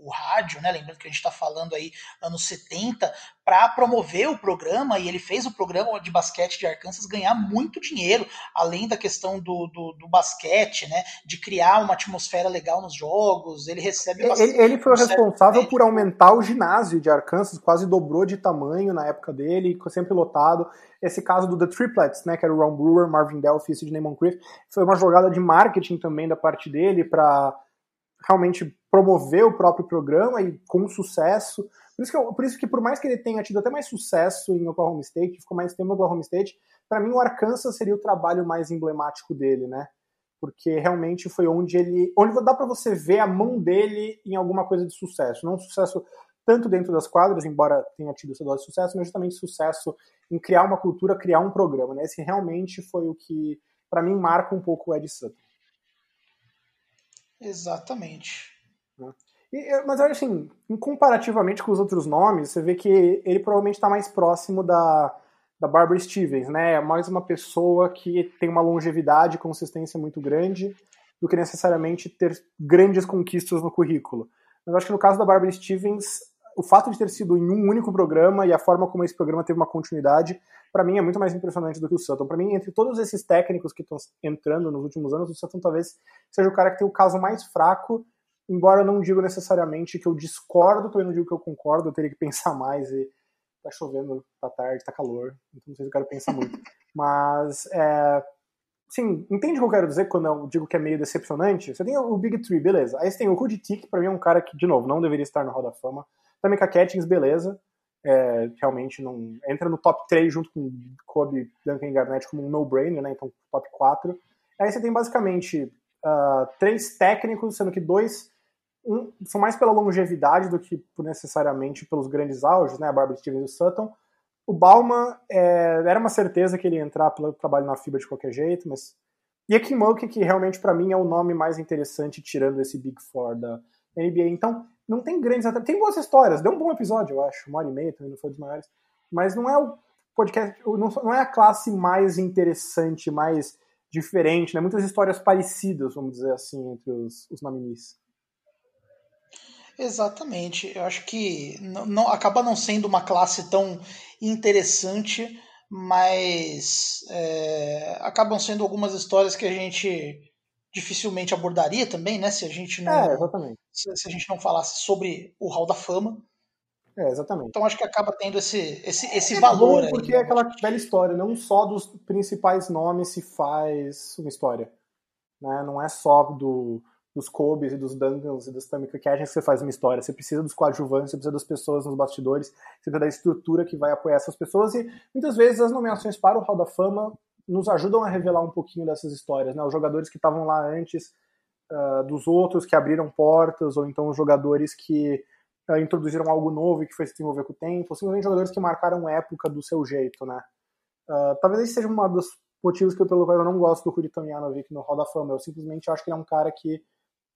o rádio, né? Lembrando que a gente está falando aí anos 70, para promover o programa, e ele fez o programa de basquete de Arkansas ganhar muito dinheiro, além da questão do, do, do basquete, né? De criar uma atmosfera legal nos jogos. Ele recebe. Ele, ele foi o responsável por aumentar o ginásio de Arkansas, quase dobrou de tamanho na época dele, sempre lotado. Esse caso do The Triplets, né? Que era o Ron Brewer, Marvin Delphi e Sidney Moncrief, foi uma jogada de marketing também da parte dele para realmente promover o próprio programa e com sucesso. Por isso, que eu, por isso que por mais que ele tenha tido até mais sucesso em Oklahoma State, ficou mais tempo em Oklahoma State, para mim o Arkansas seria o trabalho mais emblemático dele, né? Porque realmente foi onde ele, onde dá para você ver a mão dele em alguma coisa de sucesso, não sucesso tanto dentro das quadras, embora tenha tido essa dose de sucesso, mas justamente sucesso em criar uma cultura, criar um programa, né? Esse realmente foi o que para mim marca um pouco o Ed Sutton. Exatamente. Né? E, mas assim, comparativamente com os outros nomes, você vê que ele provavelmente está mais próximo da, da Barbara Stevens, né? É mais uma pessoa que tem uma longevidade e consistência muito grande do que necessariamente ter grandes conquistas no currículo. Mas acho que no caso da Barbara Stevens, o fato de ter sido em um único programa e a forma como esse programa teve uma continuidade, para mim é muito mais impressionante do que o Sutton. Para mim, entre todos esses técnicos que estão entrando nos últimos anos, o Sutton talvez seja o cara que tem o caso mais fraco embora eu não digo necessariamente que eu discordo, também não digo que eu concordo, eu teria que pensar (laughs) mais e tá chovendo, tá tarde, tá calor, então não sei se eu quero pensar muito. (laughs) Mas, é, sim, entende o que eu quero dizer quando eu digo que é meio decepcionante? Você tem o Big Three, beleza. Aí você tem o Rudy Tick, pra mim é um cara que, de novo, não deveria estar na Roda da Fama. Também com a beleza. É, realmente não entra no top 3 junto com Kobe, Duncan e Garnett como um no-brainer, né? Então top 4. Aí você tem basicamente uh, três técnicos, sendo que dois um, são mais pela longevidade do que por necessariamente pelos grandes auges, né? A Barbara Stevens e o Sutton. O Bauman é, era uma certeza que ele ia entrar pelo trabalho na FIBA de qualquer jeito, mas. E a Kim Mulkey, que realmente para mim é o nome mais interessante tirando esse Big Four da NBA. Então, não tem grandes. Tem boas histórias, deu um bom episódio, eu acho. Uma hora e meia também não foi dos maiores. Mas não é o podcast, não é a classe mais interessante, mais diferente, né? Muitas histórias parecidas, vamos dizer assim, entre os, os. Exatamente. Eu acho que não, não, acaba não sendo uma classe tão interessante, mas é, acabam sendo algumas histórias que a gente dificilmente abordaria também, né? Se a gente não, é, exatamente. Se, se, a gente não falasse sobre o Hall da Fama. É, exatamente. Então acho que acaba tendo esse, esse, esse é valor. Bom porque aí, né? é aquela velha história, não só dos principais nomes se faz uma história. né? Não é só do, dos Kobe's e dos Duncans e dos Tamika Catchings que você faz uma história. Você precisa dos coadjuvantes, você precisa das pessoas nos bastidores, você precisa da estrutura que vai apoiar essas pessoas e muitas vezes as nomeações para o Hall da Fama nos ajudam a revelar um pouquinho dessas histórias, né? Os jogadores que estavam lá antes uh, dos outros, que abriram portas, ou então os jogadores que uh, introduziram algo novo e que foi se desenvolver com o tempo, ou simplesmente jogadores que marcaram época do seu jeito, né? Uh, talvez esse seja um dos motivos que eu, pelo eu não gosto do Rudi Tomjanovic no Hall da Fama. Eu simplesmente acho que ele é um cara que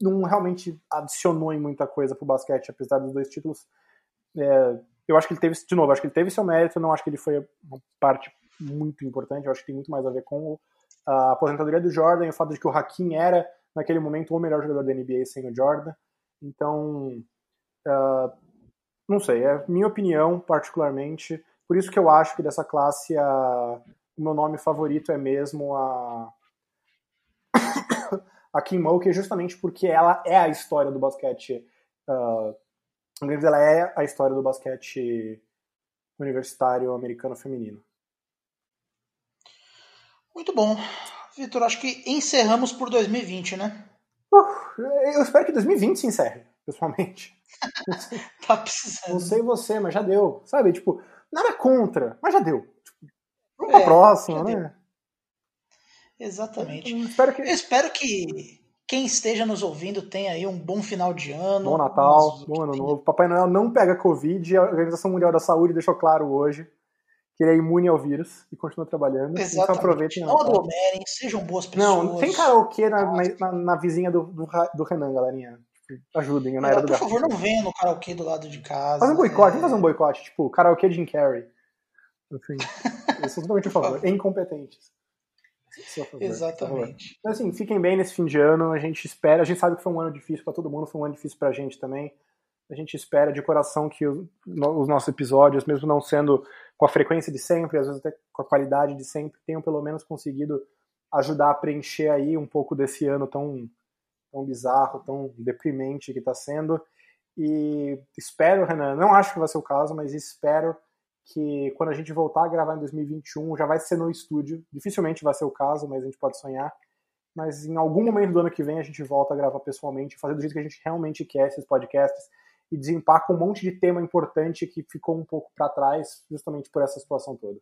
não realmente adicionou em muita coisa pro basquete, apesar dos dois títulos. É, eu acho que ele teve, de novo, acho que ele teve seu mérito, não acho que ele foi uma parte muito importante, eu acho que tem muito mais a ver com a aposentadoria do Jordan e o fato de que o Hakim era, naquele momento, o melhor jogador da NBA sem o Jordan. Então, uh, não sei, é minha opinião, particularmente. Por isso que eu acho que dessa classe a, o meu nome favorito é mesmo a a Kim Mulkey, justamente porque ela é a história do basquete uh, ela é a história do basquete universitário americano feminino. Muito bom. Vitor, acho que encerramos por 2020, né? Uh, eu espero que 2020 se encerre, pessoalmente. (laughs) tá precisando. Não sei você, mas já deu. Sabe, tipo, nada contra, mas já deu. Tipo, vamos pra é, próxima, né? Deu. Exatamente. Eu espero que... Eu espero que quem esteja nos ouvindo tenha aí um bom final de ano. Bom Natal, bom ano novo. Papai Noel não pega Covid, a Organização Mundial da Saúde deixou claro hoje que ele é imune ao vírus e continua trabalhando. Então Exatamente. Então aproveitem. Não aglomerem, sejam boas pessoas. Não, tem karaokê na, na, na vizinha do, do, do, Renan, galerinha. Tipo, ajudem, na era do Por favor, não venham no karaokê do lado de casa. Faz um boicote, é... vamos fazer um boicote, tipo, karaokê Jim Carrey. Enfim, (laughs) isso é totalmente a favor. Incompetentes. Favor, Exatamente. Mas assim, fiquem bem nesse fim de ano. A gente espera. A gente sabe que foi um ano difícil para todo mundo, foi um ano difícil para a gente também. A gente espera de coração que os, os nossos episódios, mesmo não sendo com a frequência de sempre, às vezes até com a qualidade de sempre, tenham pelo menos conseguido ajudar a preencher aí um pouco desse ano tão, tão bizarro, tão deprimente que está sendo. E espero, Renan, não acho que vai ser o caso, mas espero que quando a gente voltar a gravar em 2021 já vai ser no estúdio. Dificilmente vai ser o caso, mas a gente pode sonhar. Mas em algum momento do ano que vem a gente volta a gravar pessoalmente, fazer do jeito que a gente realmente quer esses podcasts e desempaca um monte de tema importante que ficou um pouco para trás, justamente por essa situação toda.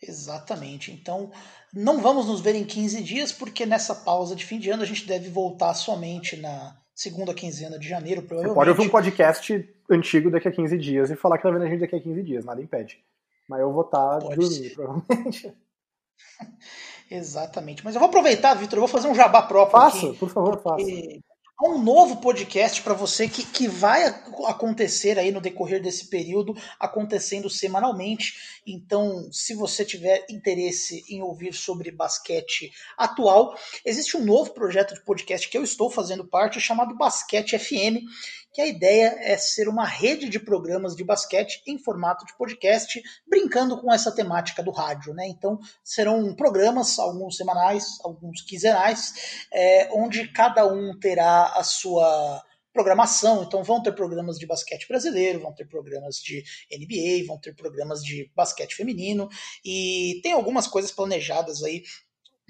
Exatamente. Então, não vamos nos ver em 15 dias, porque nessa pausa de fim de ano a gente deve voltar somente na segunda quinzena de janeiro, provavelmente. Você pode ouvir um podcast antigo daqui a 15 dias e falar que tá vendo a gente daqui a 15 dias, nada impede. Mas eu vou estar tá dormindo, (laughs) provavelmente. Exatamente. Mas eu vou aproveitar, Vitor, eu vou fazer um jabá próprio faça, por favor, faça. Há um novo podcast para você que, que vai acontecer aí no decorrer desse período, acontecendo semanalmente. Então, se você tiver interesse em ouvir sobre basquete atual, existe um novo projeto de podcast que eu estou fazendo parte, chamado Basquete FM, que a ideia é ser uma rede de programas de basquete em formato de podcast, brincando com essa temática do rádio, né? Então serão programas, alguns semanais, alguns quinzenais, é, onde cada um terá a sua programação. Então vão ter programas de basquete brasileiro, vão ter programas de NBA, vão ter programas de basquete feminino e tem algumas coisas planejadas aí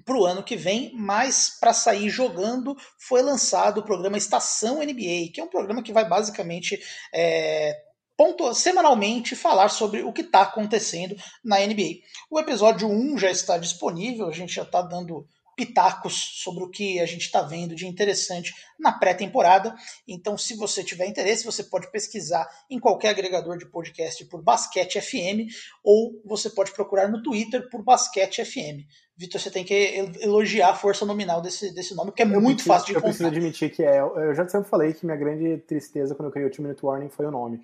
para o ano que vem, mas para sair jogando foi lançado o programa Estação NBA, que é um programa que vai basicamente é, ponto, semanalmente falar sobre o que está acontecendo na NBA. O episódio 1 já está disponível, a gente já está dando pitacos sobre o que a gente está vendo de interessante na pré-temporada. Então, se você tiver interesse, você pode pesquisar em qualquer agregador de podcast por Basquete FM ou você pode procurar no Twitter por Basquete FM. Vitor, você tem que elogiar a força nominal desse, desse nome, porque é eu muito preciso, fácil de eu encontrar. Eu preciso admitir que é. Eu já sempre falei que minha grande tristeza quando eu criei o Two Minute Warning foi o nome.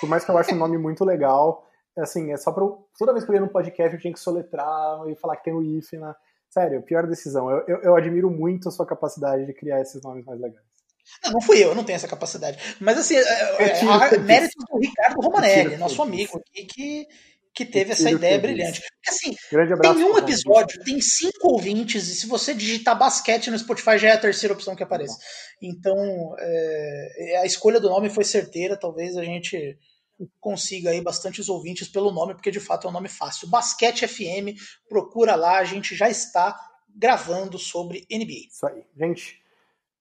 Por mais que eu ache um nome muito legal, assim, é só pra. Toda vez que eu ia no podcast eu tinha que soletrar e falar que tem o if na. Sério, pior decisão. Eu, eu, eu admiro muito a sua capacidade de criar esses nomes mais legais. Não, não fui eu, eu não tenho essa capacidade. Mas assim, é, é, mérito do Ricardo Romanelli, nosso amigo aqui, que que teve essa ideia brilhante. Assim, tem um episódio, tem cinco ouvintes, e se você digitar basquete no Spotify já é a terceira opção que aparece. Então, é, a escolha do nome foi certeira, talvez a gente consiga aí bastantes ouvintes pelo nome, porque de fato é um nome fácil. Basquete FM, procura lá, a gente já está gravando sobre NBA. Isso aí. Gente,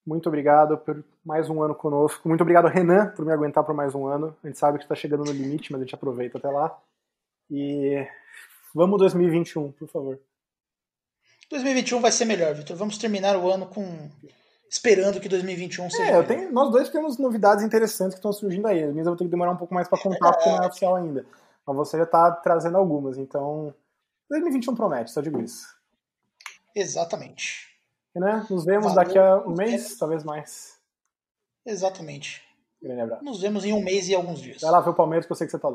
muito obrigado por mais um ano conosco. Muito obrigado, Renan, por me aguentar por mais um ano. A gente sabe que está chegando no limite, mas a gente aproveita até lá. E vamos 2021, por favor. 2021 vai ser melhor, Vitor. Vamos terminar o ano com esperando que 2021 seja É, tenho, nós dois temos novidades interessantes que estão surgindo aí. As minhas eu vou ter que demorar um pouco mais para contar porque não é oficial ainda. Mas você já está trazendo algumas, então 2021 promete, só digo isso. Exatamente. Renan, nos vemos Valeu. daqui a um mês, talvez mais. Exatamente. Grande abraço. Nos vemos em um mês e alguns dias. Vai lá ver o Palmeiras que eu sei que você tá louco.